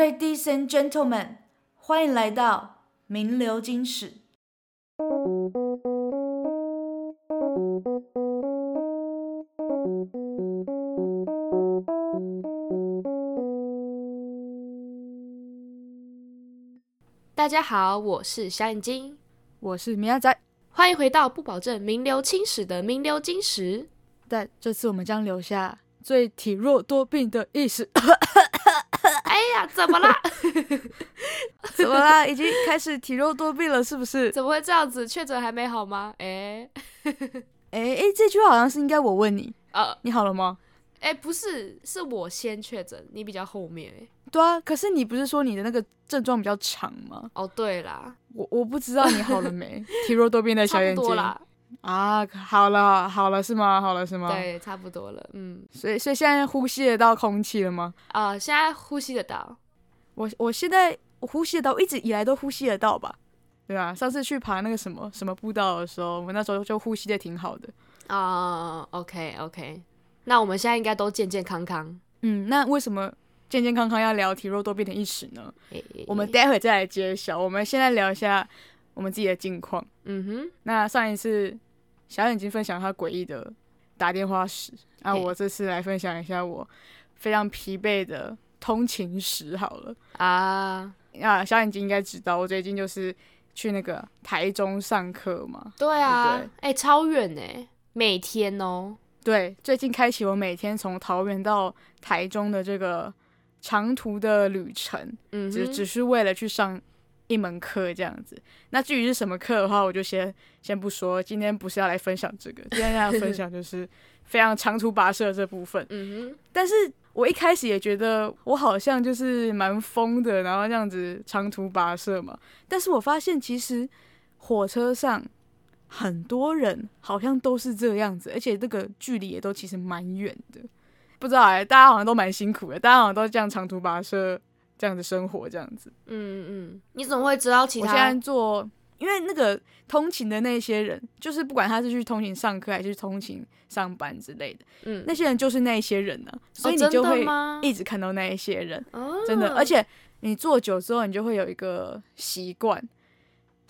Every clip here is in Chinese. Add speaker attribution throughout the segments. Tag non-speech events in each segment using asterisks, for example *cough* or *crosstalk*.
Speaker 1: Ladies and gentlemen，欢迎来到名流金史。
Speaker 2: 大家好，我是小眼睛，
Speaker 1: 我是米亚仔，
Speaker 2: 欢迎回到不保证名流青史的名流金史。
Speaker 1: 但这次我们将留下最体弱多病的意识。
Speaker 2: 哎呀，怎么啦？*laughs*
Speaker 1: 怎么啦？已经开始体弱多病了，是不是？*laughs*
Speaker 2: 怎么会这样子？确诊还没好吗？哎、*laughs* 欸，
Speaker 1: 哎哎，这句话好像是应该我问你。
Speaker 2: 呃，
Speaker 1: 你好了吗？
Speaker 2: 哎、欸，不是，是我先确诊，你比较后面。哎，
Speaker 1: 对啊，可是你不是说你的那个症状比较长吗？
Speaker 2: 哦，对啦，
Speaker 1: 我我不知道你好了没？体弱多病的小眼睛。
Speaker 2: 差不多啦。
Speaker 1: 啊，好了好了是吗？好了是吗？
Speaker 2: 对，差不多了。嗯，
Speaker 1: 所以所以现在呼吸得到空气了吗？
Speaker 2: 啊、呃，现在呼吸得到。
Speaker 1: 我我现在我呼吸得到，一直以来都呼吸得到吧？对啊？上次去爬那个什么什么步道的时候，我们那时候就呼吸的挺好的。
Speaker 2: 啊、uh, OK OK，那我们现在应该都健健康康。
Speaker 1: 嗯，那为什么健健康康要聊体弱多病的意识呢？欸欸欸我们待会再来揭晓。我们现在聊一下我们自己的近况。嗯哼，那上一次小眼睛分享他诡异的打电话史，那我这次来分享一下我非常疲惫的通勤史。好了啊，啊，小眼睛应该知道，我最近就是去那个台中上课嘛。
Speaker 2: 对啊，哎、欸，超远哎。每天哦，
Speaker 1: 对，最近开启我每天从桃园到台中的这个长途的旅程，嗯，只只是为了去上一门课这样子。那至于是什么课的话，我就先先不说。今天不是要来分享这个，今天要分享就是非常长途跋涉这部分。嗯哼，但是我一开始也觉得我好像就是蛮疯的，然后这样子长途跋涉嘛。但是我发现其实火车上。很多人好像都是这样子，而且这个距离也都其实蛮远的。不知道哎、欸，大家好像都蛮辛苦的，大家好像都这样长途跋涉这样的生活这样子。嗯
Speaker 2: 嗯，你怎么会知道其他？
Speaker 1: 我现在做，因为那个通勤的那些人，就是不管他是去通勤上课还是去通勤上班之类的，嗯，那些人就是那些人呢、啊，所以你就会一直看到那一些人，哦、真的。而且你坐久之后，你就会有一个习惯。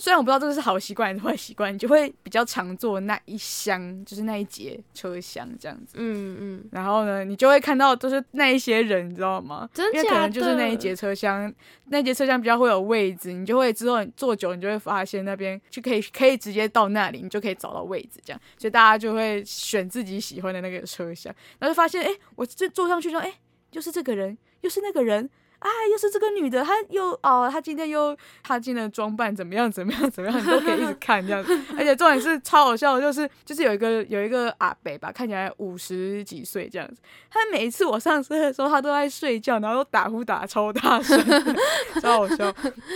Speaker 1: 虽然我不知道这个是好习惯还是坏习惯，你就会比较常坐那一厢，就是那一节车厢这样子。嗯嗯。然后呢，你就会看到就是那一些人，你知道吗？真的？因为可能就是那一节车厢，那一节车厢比较会有位置，你就会之后你坐久，你就会发现那边就可以可以直接到那里，你就可以找到位置这样。所以大家就会选自己喜欢的那个车厢，然后就发现，哎，我这坐上去之后，哎，就是这个人，又是那个人。啊，又是这个女的，她又哦，她今天又她今天的装扮怎么样？怎么样？怎么样？你都可以一直 *laughs* 看这样子，而且重点是超好笑的，就是就是有一个有一个阿北吧，看起来五十几岁这样子，他每一次我上车的时候，他都在睡觉，然后打呼打超大声，*laughs* 超好笑。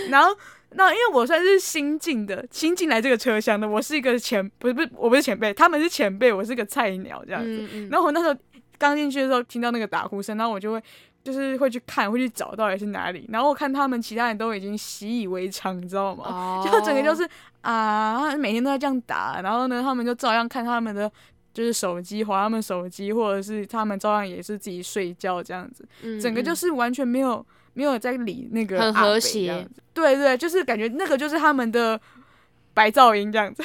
Speaker 1: 然后那因为我算是新进的，新进来这个车厢的，我是一个前不是不是我不是前辈，他们是前辈，我是个菜鸟这样子。嗯嗯然后我那时候刚进去的时候，听到那个打呼声，然后我就会。就是会去看，会去找到底是哪里，然后我看他们其他人都已经习以为常，你知道吗？Oh. 就整个就是啊，每天都在这样打，然后呢，他们就照样看他们的就是手机，划他们手机，或者是他们照样也是自己睡觉这样子，嗯嗯整个就是完全没有没有在理那个很和谐，对对，就是感觉那个就是他们的白噪音这样子，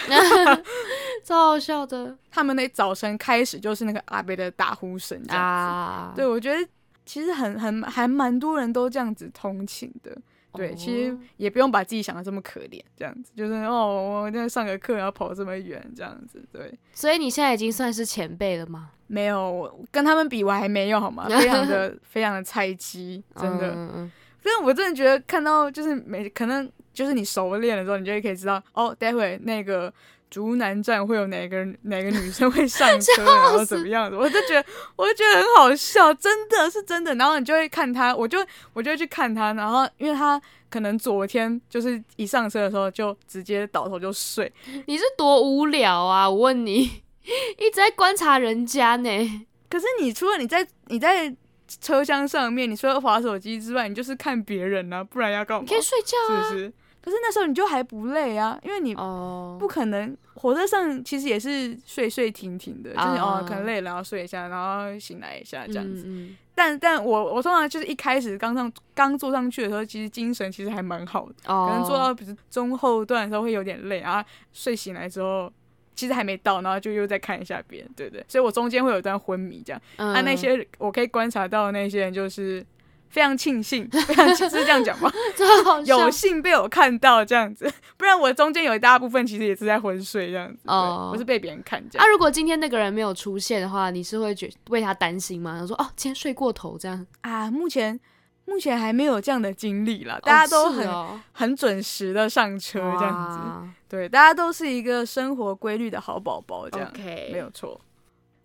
Speaker 1: *laughs*
Speaker 2: 超好笑的。
Speaker 1: 他们那早晨开始就是那个阿伯的打呼声这样子，ah. 对我觉得。其实很很还蛮多人都这样子通勤的，对，oh. 其实也不用把自己想的这么可怜，这样子就是哦，我在上个课要跑这么远，这样子，对。
Speaker 2: 所以你现在已经算是前辈了吗？
Speaker 1: 没有，跟他们比我还没有好吗？*laughs* 非常的非常的菜鸡，真的。嗯，所以我真的觉得看到就是每可能就是你熟练了之后，你就会可以知道哦，待会那个。竹南站会有哪个哪个女生会上车，*laughs* 然后怎么样的？我就觉得，我就觉得很好笑，真的是真的。然后你就会看他，我就我就会去看他，然后因为他可能昨天就是一上车的时候就直接倒头就睡。
Speaker 2: 你是多无聊啊！我问你，*laughs* 一直在观察人家呢。
Speaker 1: 可是你除了你在你在车厢上面，你除了滑手机之外，你就是看别人啊，不然要干嘛？
Speaker 2: 你可以睡觉啊，
Speaker 1: 是不是？可是那时候你就还不累啊，因为你不可能火车上其实也是睡睡停停的，就是哦可能累了然后睡一下，然后醒来一下这样子。嗯嗯但但我我通常就是一开始刚上刚坐上去的时候，其实精神其实还蛮好的，可能坐到比如中后段的时候会有点累，然后睡醒来之后其实还没到，然后就又再看一下别人，对不对？所以我中间会有一段昏迷这样。啊，那些我可以观察到的那些人就是。非常庆幸，*laughs* 非常庆幸是这样讲吗？*laughs* 有幸被我看到这样子，*laughs* 不然我中间有一大部分其实也是在昏睡这样子。哦，我是被别人看见。
Speaker 2: 啊，如果今天那个人没有出现的话，你是会觉为他担心吗？他说哦，今天睡过头这样
Speaker 1: 啊？目前目前还没有这样的经历啦，大家都很、哦、很准时的上车这样子。对，大家都是一个生活规律的好宝宝这样，okay. 没有错。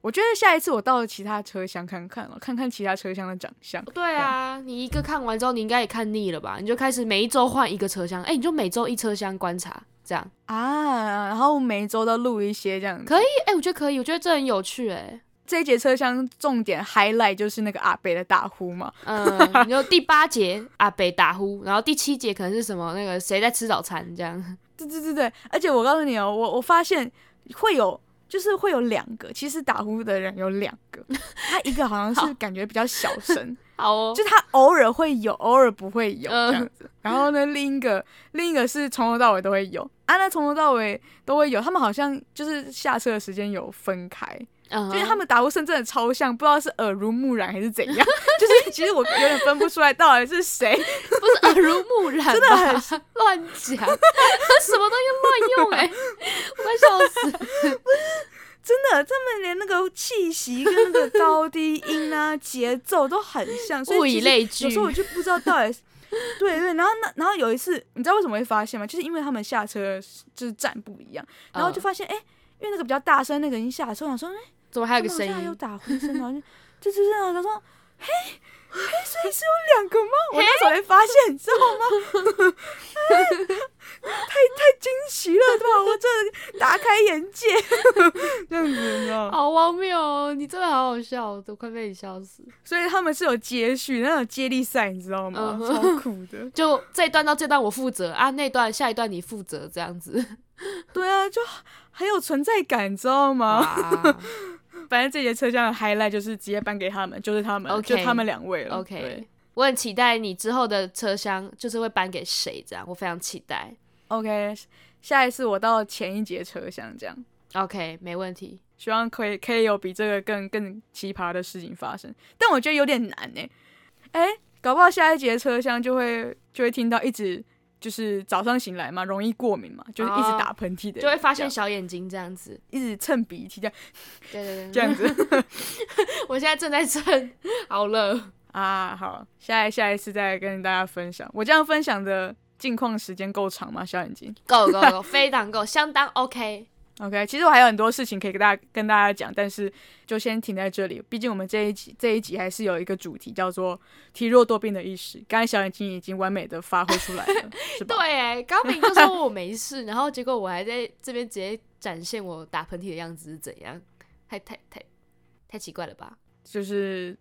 Speaker 1: 我觉得下一次我到了其他车厢看看了，看看其他车厢的长相。
Speaker 2: 对啊，你一个看完之后，你应该也看腻了吧？你就开始每一周换一个车厢，哎、欸，你就每周一车厢观察，这样
Speaker 1: 啊，然后每一周都录一些这样子。
Speaker 2: 可以，哎、欸，我觉得可以，我觉得这很有趣、欸，哎。
Speaker 1: 这一节车厢重点 highlight 就是那个阿北的打呼嘛，
Speaker 2: 嗯，你就第八节阿北打呼，然后第七节可能是什么那个谁在吃早餐这样。
Speaker 1: 对对对对，而且我告诉你哦，我我发现会有。就是会有两个，其实打呼的人有两个，*laughs* 他一个好像是感觉比较小声，*laughs*
Speaker 2: 好哦，
Speaker 1: 就他偶尔会有，偶尔不会有这样子。呃、然后呢，另一个另一个是从头到尾都会有，啊，那从头到尾都会有，他们好像就是下车的时间有分开，嗯，就是他们打呼声真的超像，不知道是耳濡目染还是怎样，*laughs* 就是其实我有点分不出来到底是谁，
Speaker 2: 不是耳濡目染，真的很乱讲，什么东西乱用哎、欸，我快笑死。
Speaker 1: 真的，他们连那个气息跟那个高低音啊、节奏都很像，所以。有时候我就不知道到底是，对对。然后那然后有一次，你知道为什么会发现吗？就是因为他们下车就是站不一样，然后就发现哎、欸，因为那个比较大声，那个人下车，我想说哎，
Speaker 2: 怎么还有个声音？
Speaker 1: 还有打呼声，然后就 *laughs* 就这样，他说嘿。嘿，所以是有两个吗？我那时候才发现，你知道吗？太太惊奇了，对吧？我真的大开眼界，这样子，你知道？
Speaker 2: 好荒谬哦！你真的好好笑，我快被你笑死。
Speaker 1: 所以他们是有接续那种接力赛，你知道吗？嗯、超酷的。*laughs*
Speaker 2: 就这一段到这段我负责啊，那段下一段你负责，这样子。*laughs*
Speaker 1: 对啊，就很有存在感，你知道吗？啊 *laughs* 反正这节车厢的 highlight 就是直接颁给他们，就是他们，okay, 就他们两位了。
Speaker 2: OK，我很期待你之后的车厢就是会颁给谁，这样我非常期待。
Speaker 1: OK，下一次我到前一节车厢这样。
Speaker 2: OK，没问题。
Speaker 1: 希望可以可以有比这个更更奇葩的事情发生，但我觉得有点难呢。哎，搞不好下一节车厢就会就会听到一直。就是早上醒来嘛，容易过敏嘛，就是一直打喷嚏的，
Speaker 2: 就会发现小眼睛这样子，
Speaker 1: 一直蹭鼻涕这样，
Speaker 2: 对对对，
Speaker 1: 这样子。*laughs*
Speaker 2: 我现在正在蹭，好了
Speaker 1: 啊，好，下一下一次再跟大家分享。我这样分享的近况时间够长吗？小眼睛，
Speaker 2: 够够够，非常够，相当 OK。
Speaker 1: OK，其实我还有很多事情可以跟大家跟大家讲，但是就先停在这里。毕竟我们这一集这一集还是有一个主题叫做体弱多病的意识。刚才小眼睛已经完美的发挥出来了，是吧？*laughs*
Speaker 2: 对，刚明就说我没事，然后结果我还在这边直接展现我打喷嚏的样子是怎样？太太太太奇怪了吧？
Speaker 1: 就是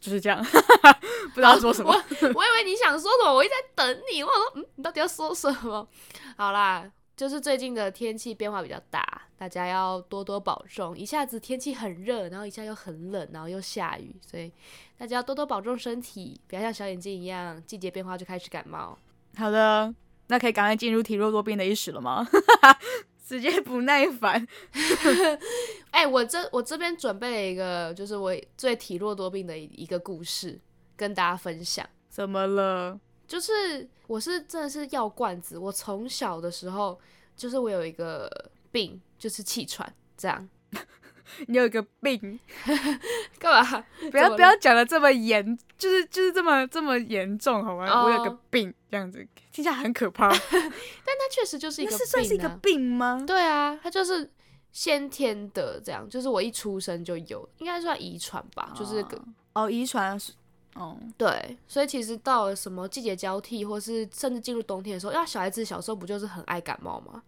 Speaker 1: 就是这样，*laughs* 不知道说什么。
Speaker 2: 我我以为你想说什么，我一直在等你。我说嗯，你到底要说什么？好啦。就是最近的天气变化比较大，大家要多多保重。一下子天气很热，然后一下又很冷，然后又下雨，所以大家要多多保重身体，不要像小眼睛一样，季节变化就开始感冒。
Speaker 1: 好的，那可以赶快进入体弱多病的意识了吗？*laughs* 直接不耐烦。*laughs*
Speaker 2: 哎、欸，我这我这边准备了一个，就是我最体弱多病的一个故事，跟大家分享。
Speaker 1: 怎么了？
Speaker 2: 就是我是真的是药罐子，我从小的时候就是我有一个病，就是气喘这样。*laughs*
Speaker 1: 你有一个病，*laughs*
Speaker 2: 干嘛？*laughs*
Speaker 1: 不要不要讲的这么严，就是就是这么这么严重好吗？Oh. 我有个病，这样子听起来很可怕。但
Speaker 2: 它确实就是一个病，啊，是算是一个
Speaker 1: 病吗？
Speaker 2: 对啊，它就是先天的，这样就是我一出生就有，应该算遗传吧，oh. 就是个
Speaker 1: 哦遗传。哦、oh.，
Speaker 2: 对，所以其实到了什么季节交替，或是甚至进入冬天的时候，因为小孩子小时候不就是很爱感冒吗？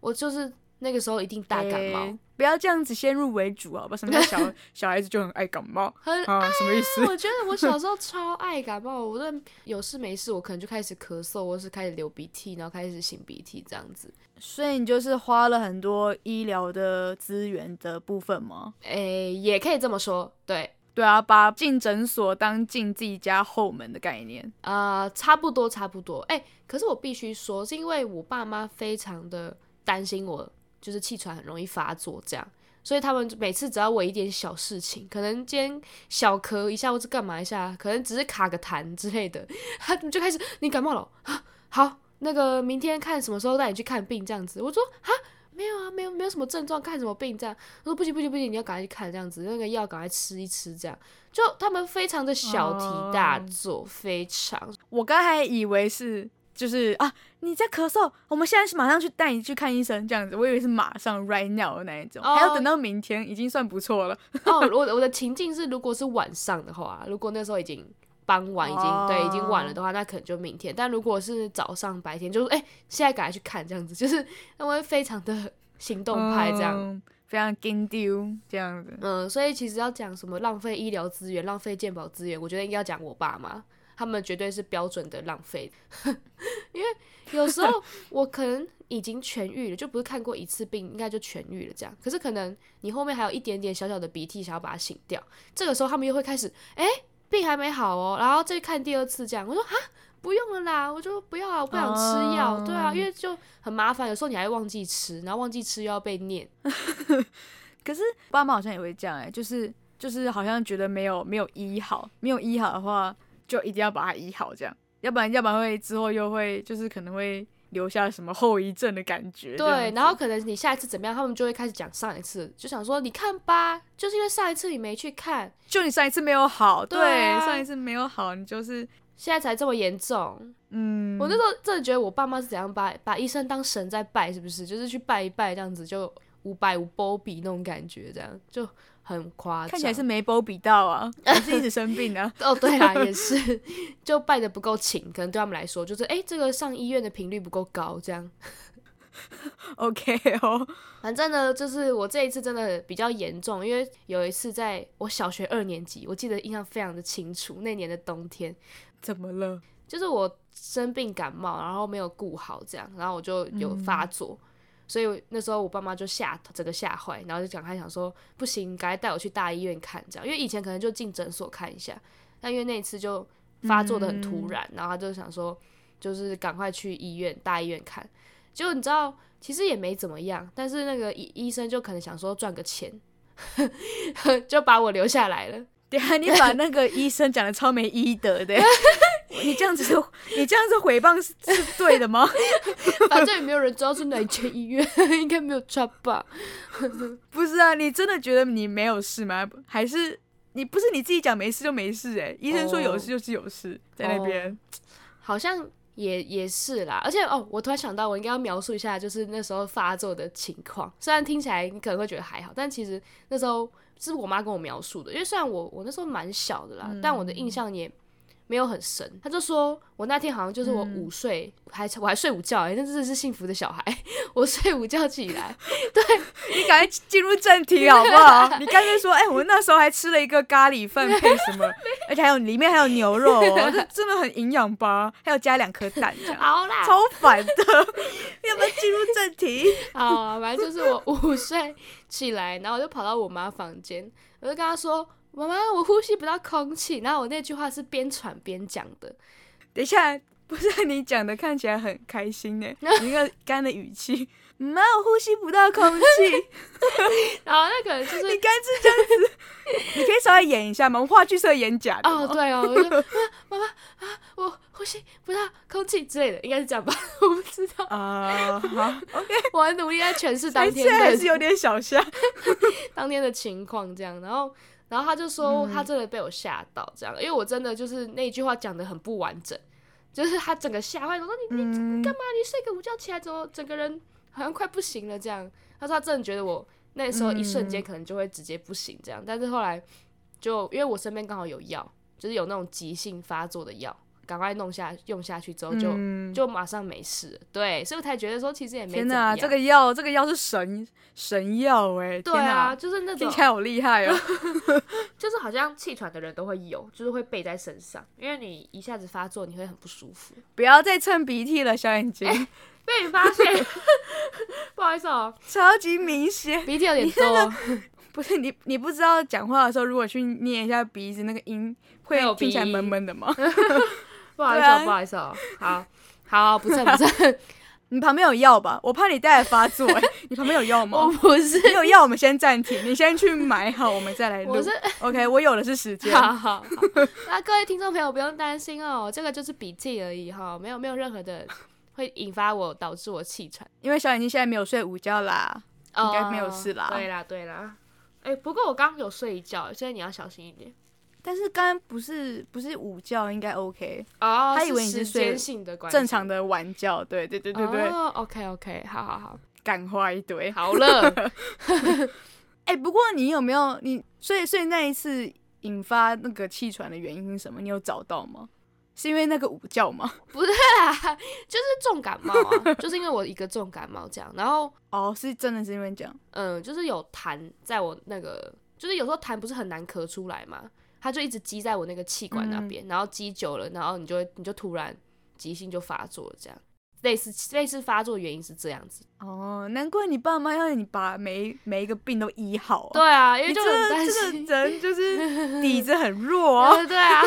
Speaker 2: 我就是那个时候一定大感冒，欸、
Speaker 1: 不要这样子先入为主啊！把什么叫小 *laughs* 小孩子就很爱感冒？
Speaker 2: 很爱啊，
Speaker 1: 什么意思？
Speaker 2: 我觉得我小时候超爱感冒，我这有事没事，我可能就开始咳嗽，或是开始流鼻涕，然后开始擤鼻涕这样子。
Speaker 1: 所以你就是花了很多医疗的资源的部分吗？
Speaker 2: 诶、欸，也可以这么说，对。
Speaker 1: 对啊，把进诊所当进自己家后门的概念，
Speaker 2: 呃，差不多差不多。哎，可是我必须说，是因为我爸妈非常的担心我，就是气喘很容易发作这样，所以他们每次只要我一点小事情，可能今天小咳一下或者干嘛一下，可能只是卡个痰之类的，*laughs* 他们就开始你感冒了啊？好，那个明天看什么时候带你去看病这样子。我说啊。没有啊，没有没有什么症状，看什么病这样？我说不行不行不行，你要赶快去看这样子，那个药赶快吃一吃这样。就他们非常的小题大做，uh, 非常。
Speaker 1: 我刚才以为是就是啊，你在咳嗽，我们现在是马上去带你去看医生这样子，我以为是马上 right now 的那一种，uh, 还要等到明天，已经算不错了。*laughs*
Speaker 2: 哦，我我的情境是，如果是晚上的话，如果那时候已经。傍晚已经、oh. 对，已经晚了的话，那可能就明天。但如果是早上白天，就是哎、欸，现在赶快去看这样子，*laughs* 就是他们会非常的行动派这样，um,
Speaker 1: 非常紧张这样子。
Speaker 2: 嗯，所以其实要讲什么浪费医疗资源、浪费健保资源，我觉得应该要讲我爸妈，他们绝对是标准的浪费。*laughs* 因为有时候我可能已经痊愈了，就不是看过一次病，应该就痊愈了这样。可是可能你后面还有一点点小小的鼻涕，想要把它擤掉，这个时候他们又会开始哎。欸病还没好哦，然后再看第二次这样，我说啊，不用了啦，我就不要啊，我不想吃药，uh... 对啊，因为就很麻烦，有时候你还忘记吃，然后忘记吃又要被念。*laughs*
Speaker 1: 可是爸妈好像也会这样哎、欸，就是就是好像觉得没有没有医好，没有医好的话，就一定要把它医好这样，要不然要不然会之后又会就是可能会。留下什么后遗症的感觉？
Speaker 2: 对，然后可能你下一次怎么样，他们就会开始讲上一次，就想说你看吧，就是因为上一次你没去看，
Speaker 1: 就你上一次没有好，对，上一次没有好，你就是
Speaker 2: 现在才这么严重。嗯，我那时候真的觉得我爸妈是怎样把把医生当神在拜，是不是？就是去拜一拜这样子，就五百五波比那种感觉，这样就。很夸张，
Speaker 1: 看起来是没波比到啊，*laughs* 还是一直生病啊？
Speaker 2: 哦，对啊，也是，*laughs* 就拜得不够勤，可能对他们来说，就是哎、欸，这个上医院的频率不够高，这样。*laughs*
Speaker 1: OK 哦，
Speaker 2: 反正呢，就是我这一次真的比较严重，因为有一次在我小学二年级，我记得印象非常的清楚，那年的冬天，
Speaker 1: 怎么了？就是
Speaker 2: 我生病感冒，然后没有顾好，这样，然后我就有发作。嗯所以那时候我爸妈就吓，整个吓坏，然后就赶快想说，不行，赶快带我去大医院看，这样，因为以前可能就进诊所看一下，但因为那一次就发作的很突然，嗯，然后他就想说，就是赶快去医院，大医院看，结果你知道，其实也没怎么样，但是那个医医生就可能想说赚个钱，*laughs* 就把我留下来了。
Speaker 1: 对啊，你把那个医生讲的超没医德的。*laughs* 你这样子，你这样子诽谤是是对的吗？*laughs*
Speaker 2: 反正也没有人知道是哪间医院，*laughs* 应该没有差吧？*laughs*
Speaker 1: 不是啊，你真的觉得你没有事吗？还是你不是你自己讲没事就没事、欸？哎，医生说有事就是有事，在那边、哦、好像
Speaker 2: 也也是啦。而且哦，我突然想到，我应该要描述一下，就是那时候发作的情况。虽然听起来你可能会觉得还好，但其实那时候是我妈跟我描述的。因为虽然我我那时候蛮小的啦、嗯，但我的印象也。没有很神，他就说我那天好像就是我午睡，嗯、还我还睡午觉哎，那真的是幸福的小孩。*laughs* 我睡午觉起来，对，
Speaker 1: 你赶快进入正题好不好？你刚才说，哎、欸，我那时候还吃了一个咖喱饭配什么，而且还有里面还有牛肉、哦，这真的很营养吧？还有加两颗蛋，
Speaker 2: 好啦，
Speaker 1: 超烦的。*laughs* 要不要进入正题？*laughs*
Speaker 2: 好，反正就是我午睡起来，然后我就跑到我妈房间，我就跟她说。妈妈，我呼吸不到空气。然后我那句话是边喘边讲的。
Speaker 1: 等一下，不是你讲的，看起来很开心呢。*laughs* 一个干的语气，妈，我呼吸不到空气。*laughs*
Speaker 2: 然后那个就是
Speaker 1: 你干是这样子，*laughs* 你可以稍微演一下吗？我话剧社演假的。
Speaker 2: 哦，对哦。妈妈啊，我呼吸不到空气之类的，应该是这样吧？我不知道
Speaker 1: 啊。Uh, 好，OK。
Speaker 2: 我很努力在诠释当天的，
Speaker 1: 还是有点小像
Speaker 2: 当天的情况这样，然后。然后他就说，他真的被我吓到，这样、嗯，因为我真的就是那句话讲的很不完整，就是他整个吓坏，我说你你干嘛？你睡个午觉起来之后，整个人好像快不行了这样。他说他真的觉得我那时候一瞬间可能就会直接不行这样，但是后来就因为我身边刚好有药，就是有那种急性发作的药。赶快弄下用下去之后就、嗯、就马上没事了。对，所以我才觉得说其实也没。
Speaker 1: 天哪，这个药这个药是神神药哎！
Speaker 2: 对啊，就是那种
Speaker 1: 听起来好厉害哦。*laughs* *laughs*
Speaker 2: 就是好像气喘的人都会有，就是会背在身上，因为你一下子发作你会很不舒服。
Speaker 1: 不要再蹭鼻涕了，小眼睛。欸
Speaker 2: 被你发现，*laughs* 不好意思哦、喔，
Speaker 1: 超级明显，
Speaker 2: 鼻涕有点多。
Speaker 1: 不是你，你不知道讲话的时候，如果去捏一下鼻子，那个音会听起来闷闷的吗？
Speaker 2: 不好意思、喔啊，不好意思哦、喔，好好不蹭不蹭。*laughs*
Speaker 1: 你旁边有药吧？我怕你待会发作、欸。*laughs* 你旁边有药吗？
Speaker 2: 我不是，
Speaker 1: 你有药我们先暂停，你先去买好，我们再来录。
Speaker 2: 我是 *laughs*
Speaker 1: OK，我有的是时间。
Speaker 2: 好好好，那各位听众朋友不用担心哦、喔，这个就是笔记而已哈，没有没有任何的。会引发我导致我气喘，
Speaker 1: 因为小眼睛现在没有睡午觉啦，哦、应该没有事啦。
Speaker 2: 对啦对啦，哎、欸，不过我刚刚有睡一觉，所以你要小心一点。
Speaker 1: 但是刚刚不是不是午觉，应该 OK
Speaker 2: 哦。
Speaker 1: 他以为你是睡正常的晚觉，对对对对对。
Speaker 2: 哦，OK OK，好好好，
Speaker 1: 干话一堆，
Speaker 2: 好了。*laughs*
Speaker 1: 哎、欸，不过你有没有你所以所以那一次引发那个气喘的原因是什么？你有找到吗？是因为那个午觉吗？
Speaker 2: 不是啊，就是重感冒啊，就是因为我一个重感冒这样，然后
Speaker 1: 哦，是真的是因为这样，
Speaker 2: 嗯，就是有痰在我那个，就是有时候痰不是很难咳出来嘛，它就一直积在我那个气管那边，嗯、然后积久了，然后你就会你就突然急性就发作了这样。类似类似发作原因是这样子
Speaker 1: 哦，难怪你爸妈要你把每每一个病都医好。
Speaker 2: 对啊，因为就很担
Speaker 1: 心，这个人就是 *laughs* 底子很弱啊。
Speaker 2: 对啊，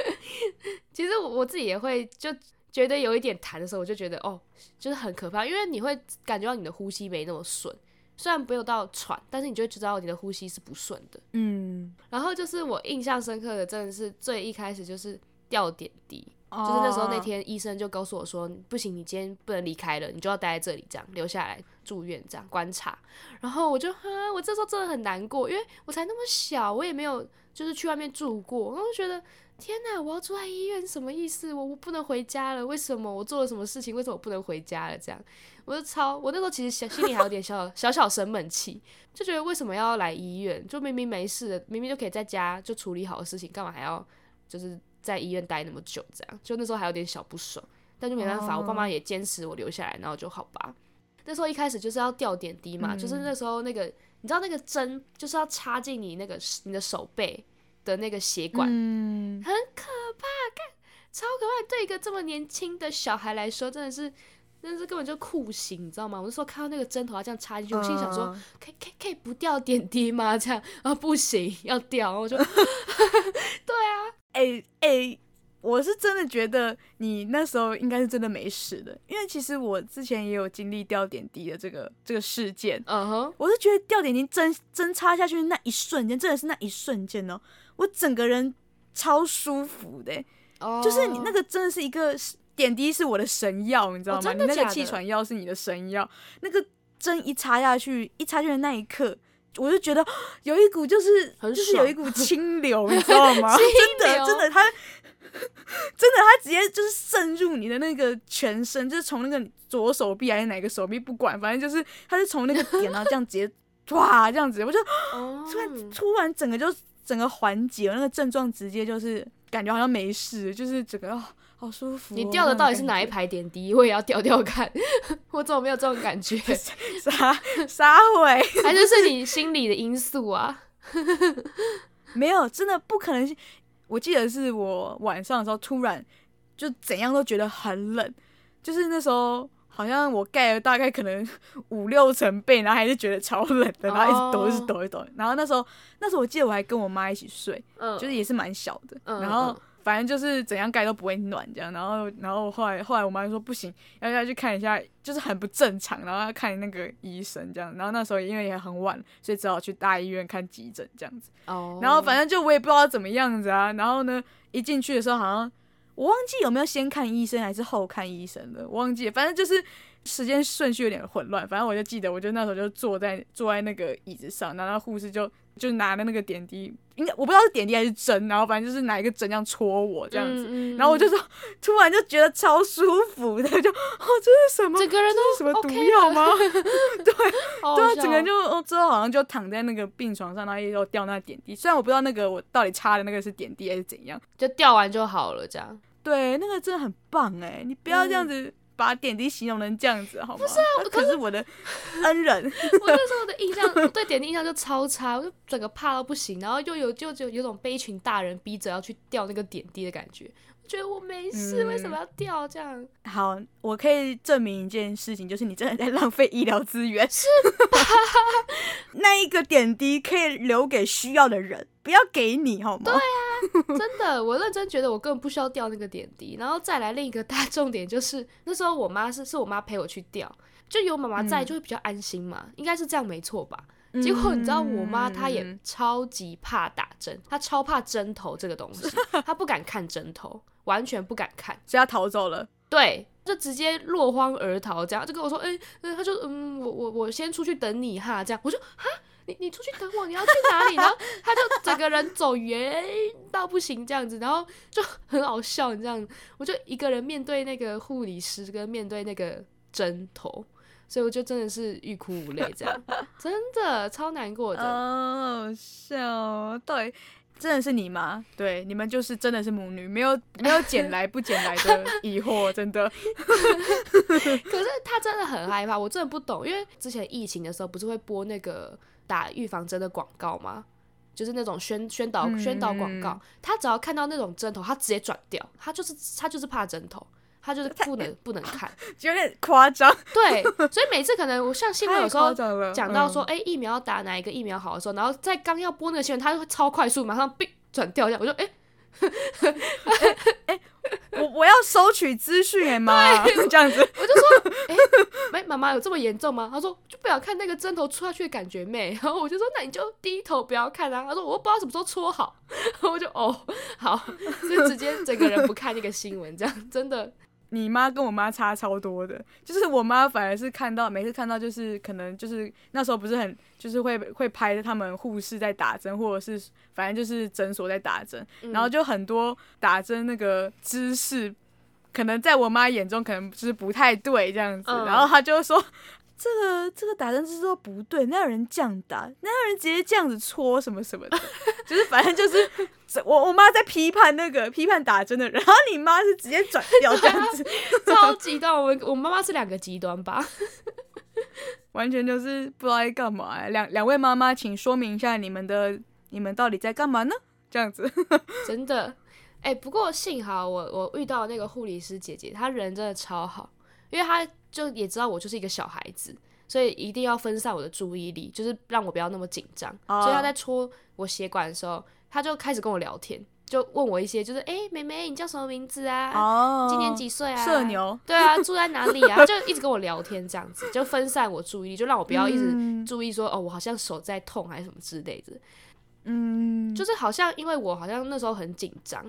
Speaker 2: *laughs* 其实我自己也会就觉得有一点痰的时候，我就觉得哦，就是很可怕，因为你会感觉到你的呼吸没那么顺，虽然没有到喘，但是你就会知道你的呼吸是不顺的。嗯，然后就是我印象深刻的，真的是最一开始就是吊点滴。就是那时候那天，医生就告诉我说：“不行，你今天不能离开了，你就要待在这里，这样留下来住院，这样观察。”然后我就哈，我这时候真的很难过，因为我才那么小，我也没有就是去外面住过，然后就觉得天哪，我要住在医院什么意思？我我不能回家了？为什么？我做了什么事情？为什么我不能回家了？这样，我就超，我那时候其实心里还有点小小小生闷气，*laughs* 就觉得为什么要来医院？就明明没事的，明明就可以在家就处理好的事情，干嘛还要就是？在医院待那么久，这样就那时候还有点小不爽，但就没办法，我爸妈也坚持我留下来，然后就好吧。那时候一开始就是要吊点滴嘛，嗯、就是那时候那个你知道那个针就是要插进你那个你的手背的那个血管，嗯、很可怕，看超可怕。对一个这么年轻的小孩来说，真的是真的是根本就酷刑，你知道吗？我那时候看到那个针头要这样插进去，我心想说，嗯、可以可以可以不掉点滴吗？这样啊不行，要掉，我就 *laughs* 对啊。
Speaker 1: 哎哎、欸欸，我是真的觉得你那时候应该是真的没事的，因为其实我之前也有经历掉点滴的这个这个事件。嗯哼，我是觉得掉点滴针针插下去那一瞬间，真的是那一瞬间哦，我整个人超舒服的，哦、就是你那个真的是一个点滴是我的神药，你知道吗？哦、你那个气喘药是你的神药，那个针一插下去，一插进去的那一刻。我就觉得有一股就是就是有一股清流，你知道吗？流 *laughs* 真的真的，它 *laughs* 真的它直接就是渗入你的那个全身，就是从那个左手臂还是哪个手臂不管，反正就是它是从那个点然后这样直接哇这样子，我就突然 *gasps* 突然整个就整个缓解那个症状，直接就是感觉好像没事，就是整个。*gasps* 好舒服、哦！
Speaker 2: 你掉的到底是哪一排点滴？我也要掉掉看。*laughs* 我怎么没有这种感觉？
Speaker 1: 啥啥会？
Speaker 2: 还是是你心理的因素啊？*laughs*
Speaker 1: 没有，真的不可能。我记得是我晚上的时候，突然就怎样都觉得很冷。就是那时候，好像我盖了大概可能五六层被，然后还是觉得超冷的，然后一直抖，一直抖，一抖。然后那时候，那时候我记得我还跟我妈一起睡，嗯、就是也是蛮小的。嗯、然后。反正就是怎样盖都不会暖这样，然后然后后来后来我妈就说不行，要要去看一下，就是很不正常，然后要看那个医生这样，然后那时候因为也很晚，所以只好去大医院看急诊这样子。哦。然后反正就我也不知道怎么样子啊，然后呢一进去的时候好像我忘记有没有先看医生还是后看医生的，我忘记了，反正就是时间顺序有点混乱，反正我就记得我就那时候就坐在坐在那个椅子上，然后护士就。就拿的那个点滴，应该我不知道是点滴还是针，然后反正就是拿一个针这样戳我这样子，嗯嗯、然后我就说，突然就觉得超舒服的，就 *laughs* 哦，这是什么？
Speaker 2: 整个人都
Speaker 1: 是什么毒药吗？Okay、*laughs*
Speaker 2: 对，
Speaker 1: 对啊，整个人就哦，之后好像就躺在那个病床上，然后也有吊那个点滴，虽然我不知道那个我到底插的那个是点滴还是怎样，
Speaker 2: 就掉完就好了这样。
Speaker 1: 对，那个真的很棒哎，你不要这样子。嗯把点滴形容成这样子，好吗？不是啊，可是我的恩人。*laughs*
Speaker 2: 我那时候的印象，对点滴印象就超差，我就整个怕到不行，然后又有就就有种被一群大人逼着要去掉那个点滴的感觉。我觉得我没事，嗯、为什么要掉这样？
Speaker 1: 好，我可以证明一件事情，就是你真的在浪费医疗资源。
Speaker 2: 是吧？*laughs*
Speaker 1: 那一个点滴可以留给需要的人，不要给你，好吗？
Speaker 2: 对啊。真的，我认真觉得我根本不需要吊那个点滴。然后再来另一个大 *laughs* 重点就是，那时候我妈是是我妈陪我去吊，就有妈妈在就会比较安心嘛，嗯、应该是这样没错吧？结果你知道我妈她也超级怕打针，她超怕针头这个东西，*laughs* 她不敢看针头，完全不敢看，
Speaker 1: 所以她逃走了。
Speaker 2: 对，就直接落荒而逃，这样就跟我说，哎、欸，她就嗯，我我我先出去等你哈，这样我说哈。你你出去等我，你要去哪里？然后他就整个人走远到不行这样子，然后就很好笑，你这样，我就一个人面对那个护理师跟面对那个针头，所以我就真的是欲哭无泪，这样 *laughs* 真的超难过的。
Speaker 1: 哦，好笑，对，真的是你吗？对，你们就是真的是母女，没有没有捡来不捡来的 *laughs* 疑惑，真的。*laughs*
Speaker 2: 可是他真的很害怕，我真的不懂，因为之前疫情的时候不是会播那个。打预防针的广告吗？就是那种宣宣导宣导广告，他只要看到那种针头，他直接转掉，他就是他就是怕针头，他就是不能不能看，*laughs*
Speaker 1: 有点夸张。
Speaker 2: 对，所以每次可能我像新闻有时候讲到说，哎、欸，疫苗要打哪一个疫苗好的时候，然后在刚要播那个新闻，他就会超快速，马上哔转掉这样，我就哎。欸 *laughs*
Speaker 1: 我 *laughs* 我要收取资讯哎妈，*laughs* 这样子，
Speaker 2: 我就说，哎，妈妈有这么严重吗？他说就不想看那个针头戳下去的感觉妹，然后我就说那你就低头不要看啊。他说我不知道什么时候戳好，然后我就哦好，就直接整个人不看那个新闻，这样真的。
Speaker 1: 你妈跟我妈差超多的，就是我妈反而是看到每次看到就是可能就是那时候不是很就是会会拍他们护士在打针，或者是反正就是诊所在打针，嗯、然后就很多打针那个姿势，可能在我妈眼中可能就是不太对这样子，嗯、然后她就说。这个这个打针姿势不对，哪有人这样打？哪有人直接这样子戳什么什么的？就是反正就是我我妈在批判那个批判打针的人，然后你妈是直接转 *laughs* 掉这样子，
Speaker 2: 超极端。我我妈妈是两个极端吧，*laughs*
Speaker 1: 完全就是不知道在干嘛，欸。两两位妈妈，请说明一下你们的你们到底在干嘛呢？这样子 *laughs*
Speaker 2: 真的哎，欸，不过幸好我我遇到那个护理师姐姐，她人真的超好，因为她。就也知道我就是一个小孩子，所以一定要分散我的注意力，就是让我不要那么紧张。Oh. 所以她在戳我血管的时候，他就开始跟我聊天，就问我一些，就是哎、欸，妹妹，你叫什么名字啊？哦，oh. 今年几岁啊？
Speaker 1: 社牛。
Speaker 2: 对啊，住在哪里啊？*laughs* 就一直跟我聊天，这样子就分散我注意力，就让我不要一直注意说、嗯、哦，我好像手在痛还是什么之类的。嗯，就是好像因为我好像那时候很紧张，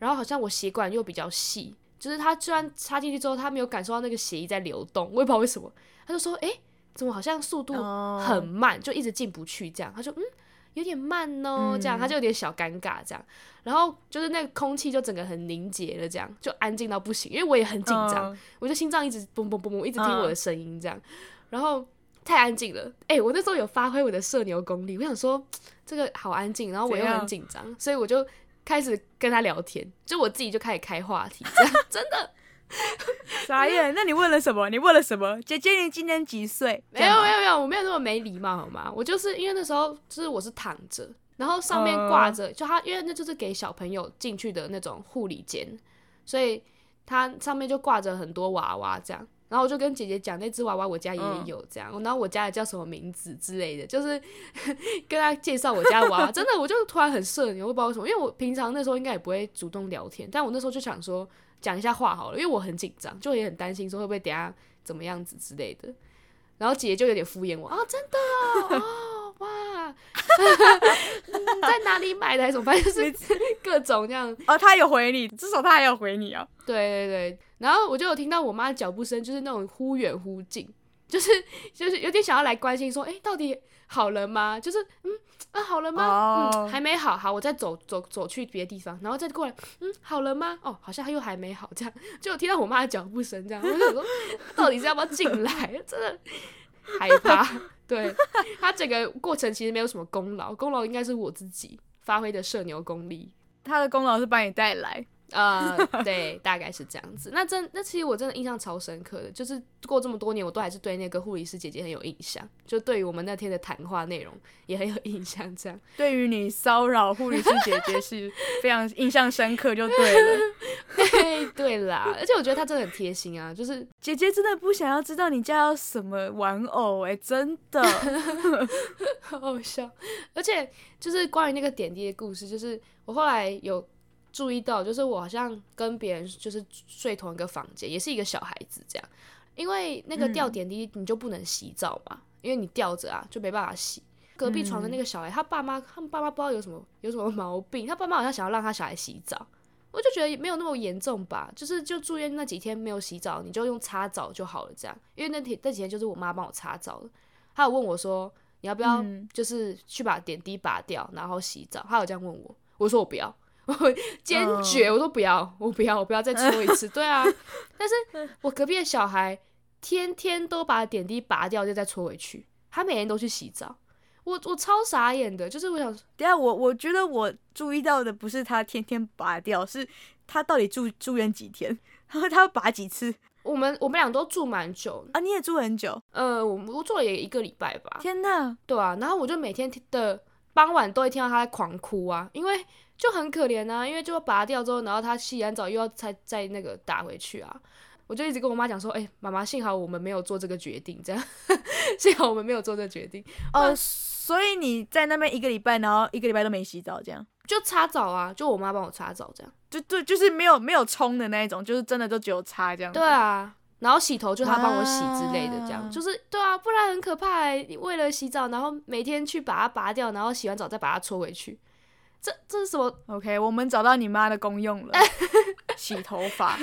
Speaker 2: 然后好像我血管又比较细。就是他居然插进去之后，他没有感受到那个血液在流动，我也不知道为什么。他就说：“哎、欸，怎么好像速度很慢，oh. 就一直进不去这样。”他说：“嗯，有点慢哦。”这样他就有点小尴尬这样。然后就是那个空气就整个很凝结了，这样就安静到不行，因为我也很紧张，oh. 我就心脏一直嘣嘣嘣嘣，一直听我的声音这样。然后太安静了，哎、欸，我那时候有发挥我的社牛功力，我想说这个好安静，然后我又很紧张，所以我就。开始跟他聊天，就我自己就开始开话题，这样 *laughs* 真的 *laughs*
Speaker 1: 傻眼。那你问了什么？你问了什么？姐姐，你今年几岁？
Speaker 2: 没有没有没有，我没有那么没礼貌好吗？我就是因为那时候就是我是躺着，然后上面挂着，就他因为那就是给小朋友进去的那种护理间，所以他上面就挂着很多娃娃这样。然后我就跟姐姐讲，那只娃娃我家也有这样，嗯、然后我家也叫什么名字之类的，就是 *laughs* 跟他介绍我家的娃娃。真的，我就突然很社牛，我不知道为什么，因为我平常那时候应该也不会主动聊天，但我那时候就想说讲一下话好了，因为我很紧张，就也很担心说会不会等下怎么样子之类的。然后姐姐就有点敷衍我啊，真的哦，*laughs* 哇，在哪里买的还是什么，反正就是各种这样。
Speaker 1: 哦，他有回你，至少他还有回你啊。
Speaker 2: 对对对。然后我就有听到我妈的脚步声，就是那种忽远忽近，就是就是有点想要来关心，说，哎，到底好了吗？就是，嗯啊，好了吗？Oh. 嗯，还没好，好，我再走走走去别的地方，然后再过来，嗯，好了吗？哦，好像他又还没好，这样 *laughs* 就听到我妈的脚步声，这样，我就想说，*laughs* 到底是要不要进来？*laughs* 真的害怕。对，他整个过程其实没有什么功劳，功劳应该是我自己发挥的社牛功力。
Speaker 1: 他的功劳是把你带来。
Speaker 2: 呃，对，大概是这样子。那真那其实我真的印象超深刻的，就是过这么多年，我都还是对那个护理师姐姐很有印象，就对于我们那天的谈话内容也很有印象。这样，*laughs*
Speaker 1: 对于你骚扰护理师姐姐是非常印象深刻，就对了。*laughs*
Speaker 2: 对对啦，而且我觉得她真的很贴心啊，就是 *laughs*
Speaker 1: 姐姐真的不想要知道你家有什么玩偶哎、欸，真的，
Speaker 2: 好好笑。而且就是关于那个点滴的故事，就是我后来有。注意到，就是我好像跟别人就是睡同一个房间，也是一个小孩子这样。因为那个吊点滴，你就不能洗澡嘛，因为你吊着啊，就没办法洗。隔壁床的那个小孩，他爸妈，他们爸妈不知道有什么有什么毛病，他爸妈好像想要让他小孩洗澡，我就觉得没有那么严重吧，就是就住院那几天没有洗澡，你就用擦澡就好了这样。因为那天那几天就是我妈帮我擦澡的，他有问我说，你要不要就是去把点滴拔掉，然后洗澡，他有这样问我，我说我不要。我 *laughs* 坚决，我说不要，我不要，我不要再搓一次。*laughs* 对啊，但是我隔壁的小孩天天都把点滴拔掉，就再搓回去。他每天都去洗澡，我我超傻眼的。就是我想，
Speaker 1: 等下我我觉得我注意到的不是他天天拔掉，是他到底住住院几天，*laughs* 然后他要拔几次。
Speaker 2: 我们我们俩都住蛮久
Speaker 1: 啊，你也住很久。
Speaker 2: 呃，我我住了也一个礼拜吧。
Speaker 1: 天哪，
Speaker 2: 对啊，然后我就每天的傍晚都会听到他在狂哭啊，因为。就很可怜啊，因为就拔掉之后，然后他洗完澡又要再再那个打回去啊。我就一直跟我妈讲说，哎、欸，妈妈，幸好我们没有做这个决定，这样，*laughs* 幸好我们没有做这个决定。
Speaker 1: 哦，所以你在那边一个礼拜，然后一个礼拜都没洗澡，这样？
Speaker 2: 就擦澡啊，就我妈帮我擦澡，这样。
Speaker 1: 就对，就是没有没有冲的那一种，就是真的都只有擦这样。
Speaker 2: 对啊，然后洗头就她帮我洗之类的，这样。就是对啊，不然很可怕、为了洗澡，然后每天去把它拔掉，然后洗完澡再把它搓回去。这这是什么
Speaker 1: ？OK，我们找到你妈的功用了，*laughs* 洗头发、